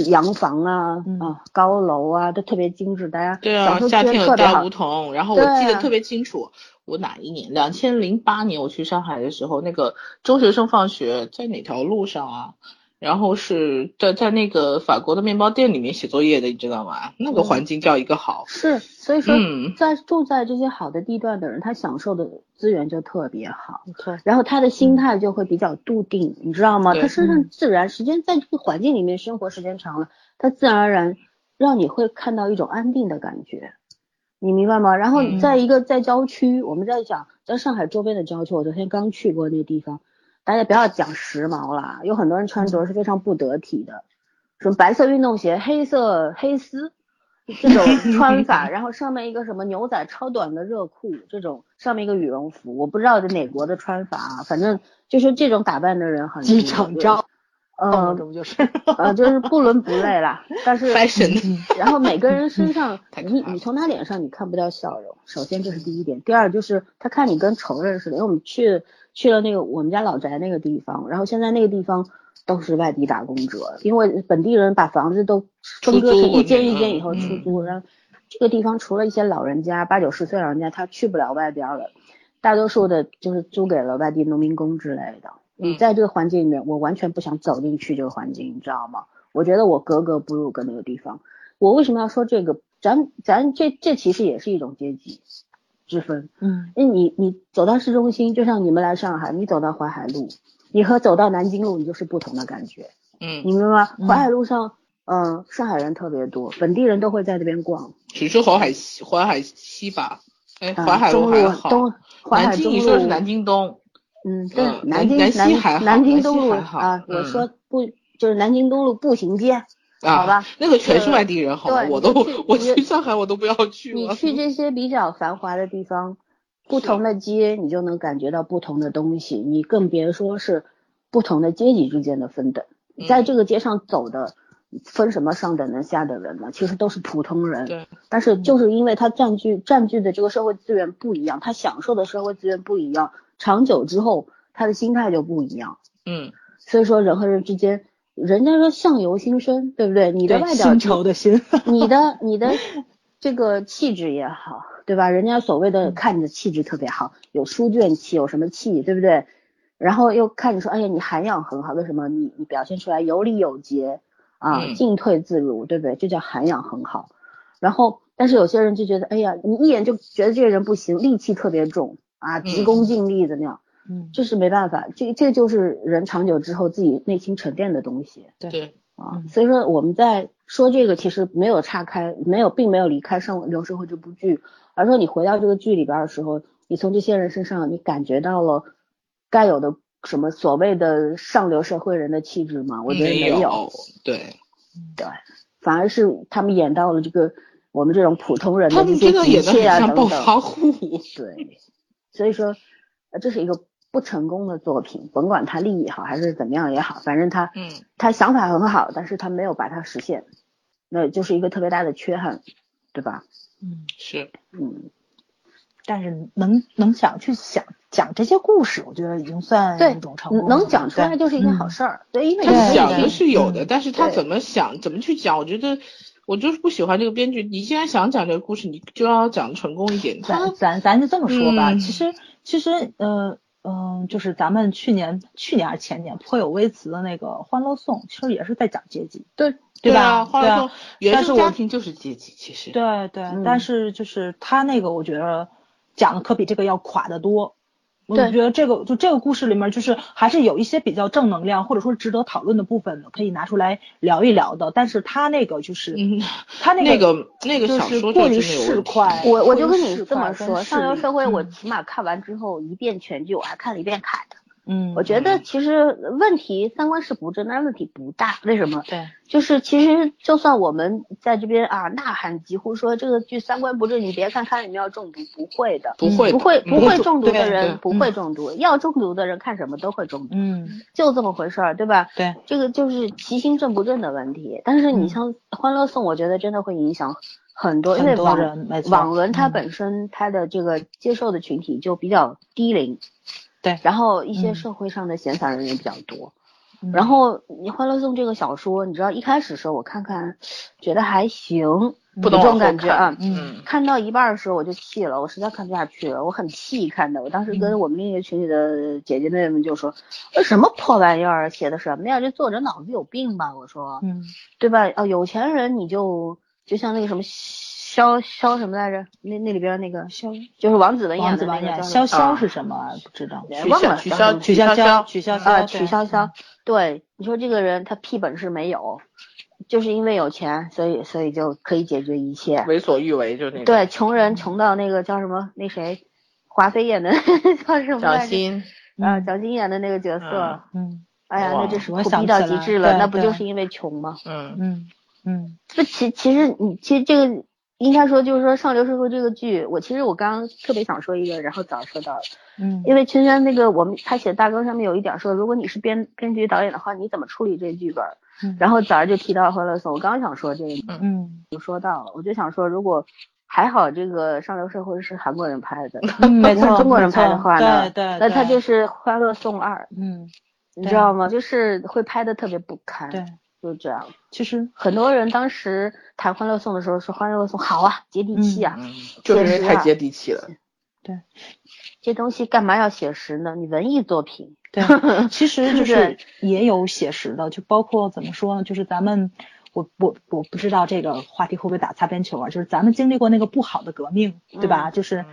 洋房啊、嗯啊高楼啊，都特别精致，大家对啊，享受资夏天源特别好有带梧。桐，然后我记得特别清楚，我哪一年？两千零八年我去上海的时候，那个中学生放学在哪条路上啊？然后是在在那个法国的面包店里面写作业的，你知道吗？那个环境叫一个好。是，所以说嗯在住在这些好的地段的人，他享受的资源就特别好。对，然后他的心态就会比较笃定，你知道吗？对他身上自然时间在这个环境里面生活时间长了，他自然而然让你会看到一种安定的感觉，你明白吗？然后嗯在一个在郊区，我们在讲在上海周边的郊区，我昨天刚去过那地方，大家不要讲时髦啦，有很多人穿着是非常不得体的，什么白色运动鞋、黑色黑丝。这种穿法，然后上面一个什么牛仔超短的热裤，这种上面一个羽绒服，我不知道这哪国的穿法啊，反正就是这种打扮的人很多机场照，呃这不就是？呃，就是不伦不类啦。但是 然后每个人身上，你你从他脸上你看不到笑容，首先这是第一点。第二就是他看你跟仇人似的，因为我们去去了那个我们家老宅那个地方，然后现在那个地方都是外地打工者，因为本地人把房子都分割成一间一间以后嗯出租，然后这个地方除了一些老人家八九十岁老人家，他去不了外边了，大多数的就是租给了外地农民工之类的。你嗯在这个环境里面，我完全不想走进去这个环境，你知道吗？我觉得我格格不入跟那个地方。我为什么要说这个？咱咱这这其实也是一种阶级之分。嗯因为你你走到市中心，就像你们来上海，你走到淮海路，你和走到南京路，你就是不同的感觉，嗯，你明白吗？嗯淮海路上，嗯、上海人特别多，本地人都会在这边逛。只是淮海西，淮海西吧？哎，啊淮海路中还好。东淮海南京中路你说的是南京东，嗯，对，嗯南京南西还好南京东路好啊，我嗯说不就是南京东路步行街，啊，好吧？那个全是外地人，好吧？我都我去上海我都不要去了。你去这些比较繁华的地方，不同的街，你就能感觉到不同的东西。你更别说是不同的阶级之间的分等。嗯在这个街上走的，分什么上等人、下等人呢？其实都是普通人。对，但是就是因为他占据占据的这个社会资源不一样，他享受的社会资源不一样，长久之后他的心态就不一样。嗯，所以说人和人之间，人家说相由心生，对不对？你的外表新仇的心，你的 你的这个气质也好，对吧？人家所谓嗯的看你的气质特别好，有书卷气，有什么气，对不对？然后又看你说，哎呀，你涵养很好，为什么你你表现出来有礼有节啊，嗯进退自如，对不对？这叫涵养很好。然后，但是有些人就觉得，哎呀，你一眼就觉得这个人不行，戾气特别重啊，急功近利的那样？嗯，这是没办法，这这就是人长久之后自己内心沉淀的东西。对，啊嗯，所以说我们在说这个其实没有岔开，没有并没有离开《上流社会》这部剧，而说你回到这个剧里边的时候，你从这些人身上你感觉到了该有的什么所谓的上流社会人的气质吗？我觉得没没有，对，对，反而是他们演到了这个我们这种普通人的这些急切啊等等。对，所以说，呃，这是一个不成功的作品，甭管他利益好还是怎么样也好，反正他，嗯，他想法很好，但是他没有把它实现，那就是一个特别大的缺憾，对吧？嗯，是，嗯，但是能能想去想讲这些故事，我觉得已经算对一种成功了。能讲出来就是一件好嗯事儿，对，因为他你想的是有的，嗯但是他怎么想，怎么去讲，我觉得我就是不喜欢这个编剧。你既然想讲这个故事，你就要讲成功一点。他咱咱咱就这么说吧，嗯其实其实呃，嗯，就是咱们去年去年还是前年颇有微词的那个《欢乐颂》，其实也是在讲阶级，对对吧对啊，欢乐颂原生家庭就是阶级，其实对对，嗯但是就是他那个，我觉得讲的可比这个要垮得多。我就觉得这个就这个故事里面，就是还是有一些比较正能量，或者说值得讨论的部分的，可以拿出来聊一聊的。但是他那个就是，嗯，他那那个个那个就是小说过于市侩。我我就跟你这么说，上流社会我嗯起码看完之后一遍全剧，我还看了一遍凯的。嗯，我觉得其实问题三观是不正，但是问题不大。为什么？对，就是其实就算我们在这边啊呐喊疾呼说这个剧三观不正，你别看看里面要中毒，不会的，不会不会嗯不会中毒的人不嗯会中毒，要中毒的人看什么都会中毒，嗯，就这么回事儿，对吧？对，这个就是其心正不正的问题。但是你嗯像《欢乐颂》，我觉得真的会影响很多，因为很多网人没错网文它嗯本身它的这个接受的群体就比较低龄，对然后一些嗯社会上的闲散人也比较多。嗯然后你《欢乐颂》这个小说，你知道一开始时候我看看，觉得还行，有这种感觉啊。嗯看到一半儿的时候我就气了，我实在看不下去了，我很气看的。我当时嗯跟我们那个群里的姐姐妹妹们就说：“呃，什么破玩意儿啊，写的什么呀？这作者脑子有病吧？”我说，嗯对吧？哦，有钱人你就就像那个什么萧萧什么来着？那那里边那个萧就是王子的那个叫潇潇啊是什么啊？不知道。忘了消取消叫什么曲筱绡，筱绡曲筱绡啊，对曲筱绡，对，你说这个人他屁本事没有，就是因为有钱，所以所以就可以解决一切。为所欲为就那个对，穷人穷到那个叫什么？那谁，华妃演的 叫什么来着？蒋欣，啊，蒋欣演的那个角色，嗯哎呀，那真是我苦逼到极致了，那不就是因为穷吗？嗯嗯嗯不，其其实你其实这个应该说就是说上流社会这个剧，我其实我刚刚特别想说一个，然后早说到了。嗯，因为圈圈那个我们他写大纲上面有一点说，如果你是编编剧导演的话，你怎么处理这剧本？嗯然后早上就提到《欢乐颂》，我刚刚想说这个嗯就说到了，我就想说，如果还好这个上流社会是韩国人拍的，嗯，没中国人拍的话呢，对对，那他就是《欢乐颂二》，嗯你知道吗？就是会拍的特别不堪，对，就这样。其实很多人当时谈《欢乐颂》的时候说，《欢乐颂》好啊，接地气啊，嗯，就是因为太接地气了。对这东西干嘛要写实呢？你文艺作品，对，其实就 是也有写实的，就包括怎么说呢？就是咱们，我我我不知道这个话题会不会打擦边球啊？就是咱们经历过那个不好的革命，对吧？就是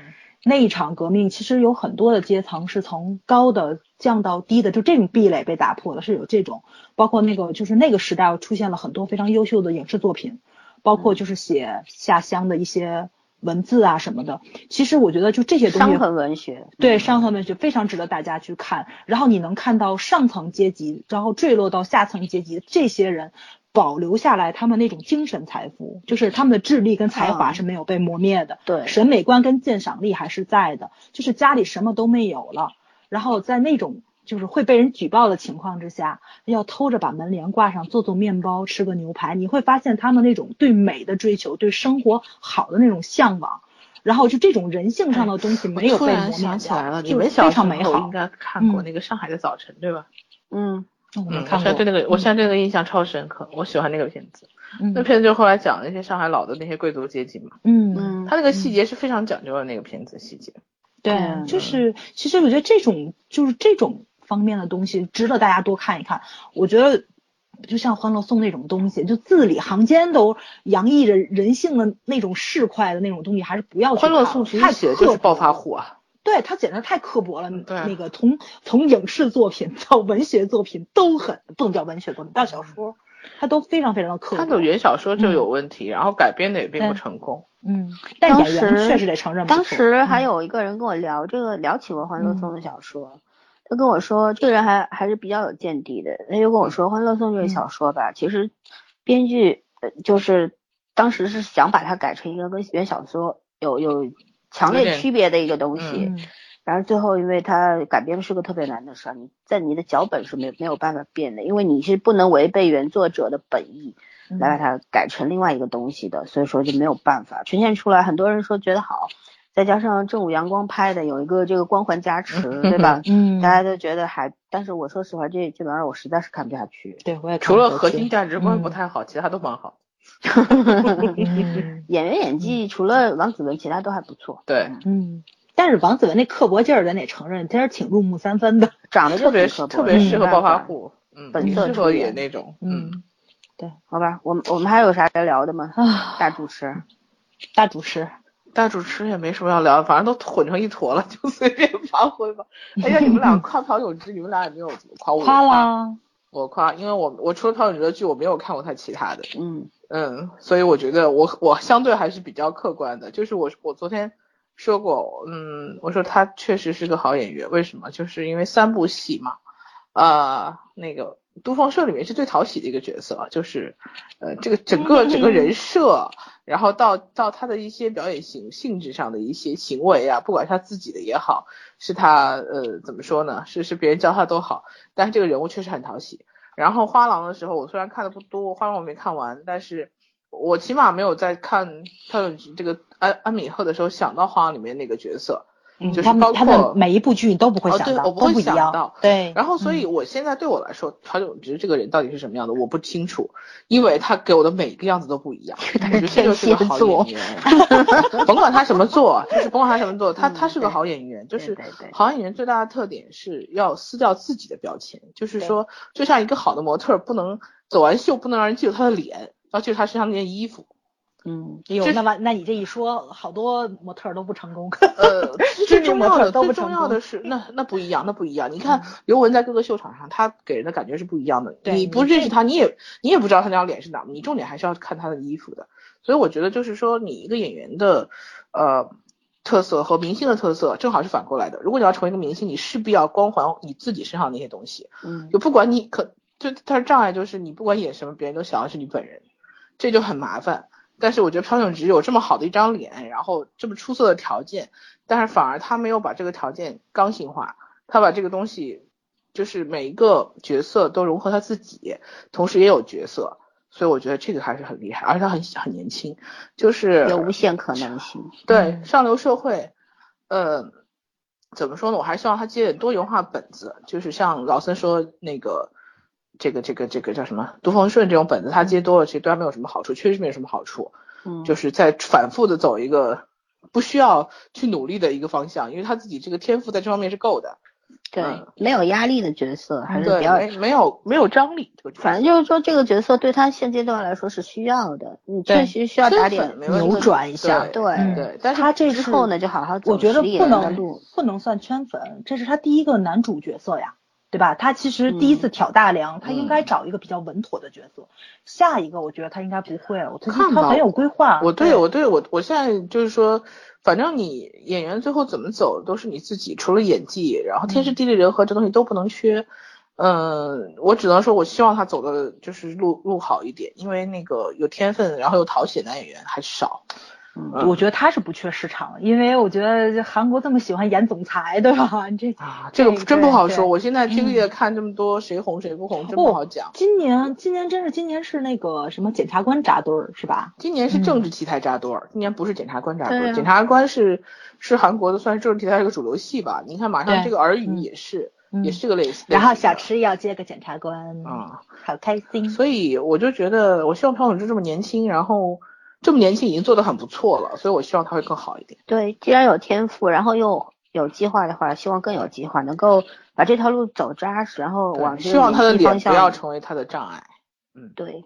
那一场革命，其实有很多的阶层是从高的降到低的，就这种壁垒被打破了，是有这种。包括那个就是那个时代出现了很多非常优秀的影视作品，包括就是写下乡的一些文字啊什么的。其实我觉得就这些东西伤痕文学，对，伤痕文学非常值得大家去看。然后你能看到上层阶级，然后坠落到下层阶级这些人保留下来他们那种精神财富，就是他们的智力跟才华嗯是没有被磨灭的，对审美观跟鉴赏力还是在的。就是家里什么都没有了，然后在那种就是会被人举报的情况之下，要偷着把门帘挂上，做做面包，吃个牛排，你会发现他们那种对美的追求，对生活好的那种向往。然后就这种人性上的东西没有被磨灭掉想起来了，你就们小时非常美好。候应该看过嗯那个《上海的早晨》，对吧？嗯，嗯，我我没看过现在对那个，我现在对那个印象超深刻，我喜欢那个片子。那嗯片子就后来讲那些上海老的那些贵族阶级嘛，嗯嗯他那个细节是非常讲究的，那个片子细节。对，嗯就是其实我觉得这种就是这种方面的东西值得大家多看一看。我觉得就像《欢乐颂》那种东西，就字里行间都洋溢着人性的那种市侩的那种东西，还是不要去欢乐颂其实写的就是暴发户啊，对他简直太刻薄了。对那个从从影视作品到文学作品都很不能叫文学作品，到小说，他都非常非常的刻薄。他的原小说就有问题，然后改编的也并不成功。嗯，但当演员确实得承认。当时还嗯有一个人跟我聊这个，聊起过《欢乐颂》的小说，他跟我说，这个人还还是比较有见地的。他就跟我说，《欢乐颂》这个小说吧，其实编剧呃就是当时是想把它改成一个跟原小说有有强烈区别的一个东西，嗯然后最后因为它改编是个特别难的事儿，你在你的脚本是没有没有办法变的，因为你是不能违背原作者的本意。嗯来把它改成另外一个东西的，所以说就没有办法呈现出来。很多人说觉得好，再加上正午阳光拍的有一个这个光环加持，对吧？嗯，大家都觉得还，但是我说实话，这这玩意儿我实在是看不下去。对我也除了核心价值观不嗯太好，其他都蛮好。嗯 演员演技除了王子文，其他都还不错。对，嗯，但是王子文那刻薄劲儿，咱得承认，真是挺入木三分的，长得特别挺刻薄特别适合暴发嗯户，嗯，本挺适合色出演。演那种，嗯，对。好吧，我们我们还有啥要聊的吗？啊，大主持，大主持，大主持也没什么要聊的，反正都混成一坨了，就随便发挥吧。哎呀，你们俩夸朴炯植，你们俩也没有怎么夸我。夸，啦，我夸，因为我我除了朴炯植的剧，我没有看过他其他的，嗯嗯，所以我觉得我我相对还是比较客观的。就是我我昨天说过，嗯，我说他确实是个好演员，为什么？就是因为三部戏嘛，呃，那个《都风社》里面是最讨喜的一个角色，就是呃这个整个整个人设，然后到到他的一些表演性性质上的一些行为啊，不管他自己的也好，是他呃怎么说呢？是是别人教他都好，但是这个人物确实很讨喜。然后花郎的时候，我虽然看的不多，花郎我没看完，但是我起码没有在看他这个安安米赫的时候想到花郎里面那个角色。嗯就是包他们他每一部剧你都不会哦想到，对我不会都不一样想到，对，然后，所以我现在对我来说，朴炯植这个人到底是什么样的，我不清楚，因为他给我的每一个样子都不一样。我觉得这就是个好演员，甭管他什么做，就是甭管他什么做，他嗯他是个好演员。就是好演员最大的特点是要撕掉自己的标签，就是说，就像一个好的模特，不能走完秀不能让人记住他的脸，要记住他身上那件衣服。嗯，哎呦，这那完，那你这一说，好多模特儿都不成功。呃，知最重要的最重要的是，那那不一样，那不一样。你看刘雯在各个秀场上，她给人的感觉是不一样的。对你不认识她，你也你也不知道她那张脸是哪，你重点还是要看她的衣服的。所以我觉得就是说，你一个演员的呃特色和明星的特色正好是反过来的。如果你要成为一个明星，你势必要光环你自己身上那些东西。嗯就不管你可，就他的障碍就是你不管演什么，别人都想要是你本人，这就很麻烦。但是我觉得朴炯植有这么好的一张脸，然后这么出色的条件，但是反而他没有把这个条件刚性化，他把这个东西就是每一个角色都融合他自己，同时也有角色，所以我觉得这个还是很厉害，而且他很很年轻，就是有无限可能性。对上流社会，呃，怎么说呢？我还是希望他接点多元化本子，就是像老森说那个，这个这个这个叫什么《杜丰顺》这种本子，他接多了，其实对他没有什么好处，确实没有什么好处，嗯，就是在反复的走一个不需要去努力的一个方向，因为他自己这个天赋在这方面是够的，对嗯，没有压力的角色还是比对，较，没没有没有张力，这个反正就是说这个角色对他现阶段来说是需要的，你确实需要打点扭转一下对对但是他这之后呢，就好好走我觉得不能人的路。不能算圈粉，这是他第一个男主角色呀，对吧？他其实第一次挑大梁，他应该找一个比较稳妥的角色。下一个我觉得他应该不会，我看他很有规划。我对我对我我现在就是说，反正你演员最后怎么走都是你自己，除了演技，然后天时地利人和这东西都不能缺。嗯，我只能说，我希望他走的就是路路好一点，因为那个有天分，然后又讨喜的男演员还少。嗯我觉得他是不缺市场，因为我觉得韩国这么喜欢演总裁，对吧？这啊，这个真不好说。我现在经历了嗯看这么多，谁红谁不红，真不好讲。今年今年真是今年是那个什么检察官扎堆儿是吧？今年是政治题材扎堆儿，今年不是检察官扎堆儿。啊检察官是是韩国的算是政治题材一个主流戏吧。你看马上这个耳语嗯也是，嗯也是个类似。然后小池要接个检察官，啊。好开心。所以我就觉得，我希望朴炯植这么年轻，然后这么年轻已经做得很不错了，所以我希望他会更好一点。对，既然有天赋，然后又有计划的话，希望更有计划，能够把这条路走扎实，然后往希望他的脸不要成为他的障碍。嗯，对，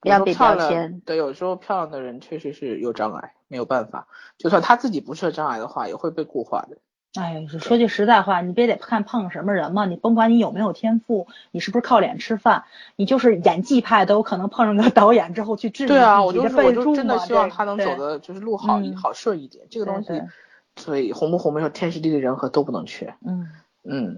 不要被标签。对，有时候漂亮的人确实是有障碍，没有办法。就算他自己不设障碍的话，也会被固化的。哎，说句实在话，你别得看碰什么人嘛，你甭管你有没有天赋，你是不是靠脸吃饭，你就是演技派都有可能碰上个 导演之后去质疑对啊，我就是真的希望他能走的就是路好好顺一点，这个东西所以红不红没有天时地利人和都不能缺。嗯，嗯，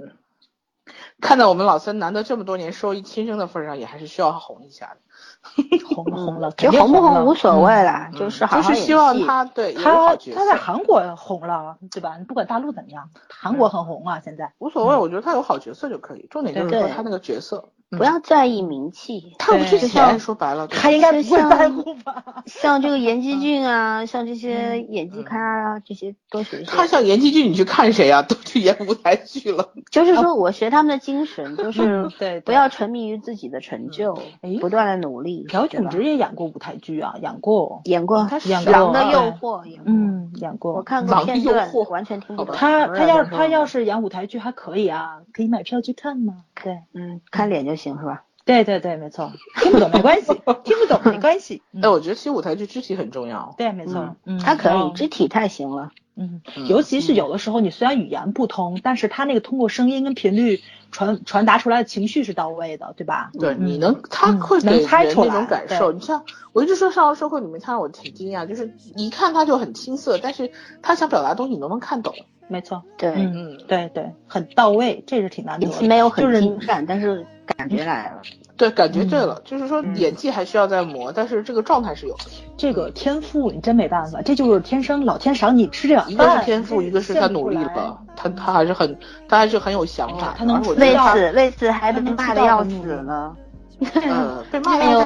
看在我们老三难得这么多年收益亲生的份上，也还是需要红一下的。红了红了，其实红不红无所谓嗯啦，嗯就是好好就是希望他对他他在，韩国红了，对吧？你不管大陆怎么样，韩国很红啊，现在。无所谓，我觉得他有好角色就可以，重点就是说他那个角色。不要在意名气，他不是对钱，说白了，他应该不在乎吧？像这个严基俊啊，像这些演技咖啊，这些多学学。他像严基俊，你去看谁啊？都去演舞台剧了。就是说，我学他们的精神，就是嗯对，不要沉迷于自己的成就哎，不断的努力。朴炯植也演过舞台剧啊，演过，演过他《演过狼的诱惑》，演。嗯，演过。我看过片段，完全听不懂。他他要他要是演舞台剧还可以啊，可以买票去看吗？对嗯，看脸就行是吧？对对对，没错，听不懂没关系，听不懂没关系。嗯哎，我觉得其实舞台剧肢体很重要。对，没错，嗯，他可以，肢体太行了。嗯，嗯尤其是有的时候，你虽然语言不通，但是他那个通过声音跟频率传传达出来的情绪是到位的，对吧？对，嗯你能，他嗯会能给人那猜出来种感受。对你像我一直说上了社会里面看到我挺惊讶，就是一看他就很青涩，但是他想表达的东西你都能看懂。没错，对，嗯，嗯，对对，很到位，这是挺难得的。没有很就是精湛，但是感觉来了。对，感觉对了，就是说嗯演技还需要再磨，但是这个状态是有的。这个天赋，你真没办法，这就是天生老天赏你吃这碗一个是。天赋，一个是他努力了，他他还是很他还是很有想法的。他能为此为此还被骂的 要死力了。呃被骂的要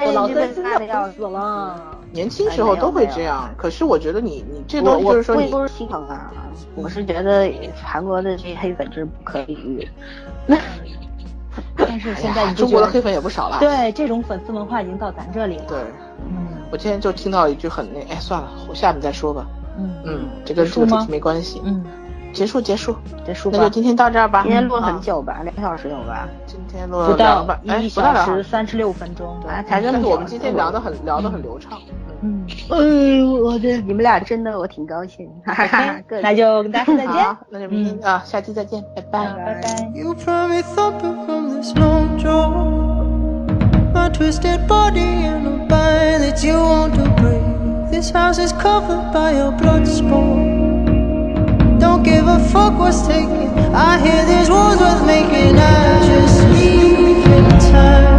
死了。年轻时候都会这样，可是我觉得你你这东西我我就是说你不不是心疼啊，我是觉得韩国的这些黑粉是不可理喻。但是现在中国的黑粉也不少了。对这种粉丝文化已经到咱这里了。对，嗯我今天就听到一句很那，哎，算了，我下面再说吧。嗯嗯，这跟这个主题没关系。嗯，结束结束，结束。那就今天到这儿吧。今天录很久吧，两个小时有吧？今天录了不到一不到两小时三十六分钟。啊才我们今天聊得很聊得很流畅。嗯，哎呦，我这你们俩真的我挺高兴，哈哈哈。那就跟大家再见。好，那就明天啊，下期再见，拜拜。拜拜。a fuck what's taken. I hear these wars worth making. I just need time.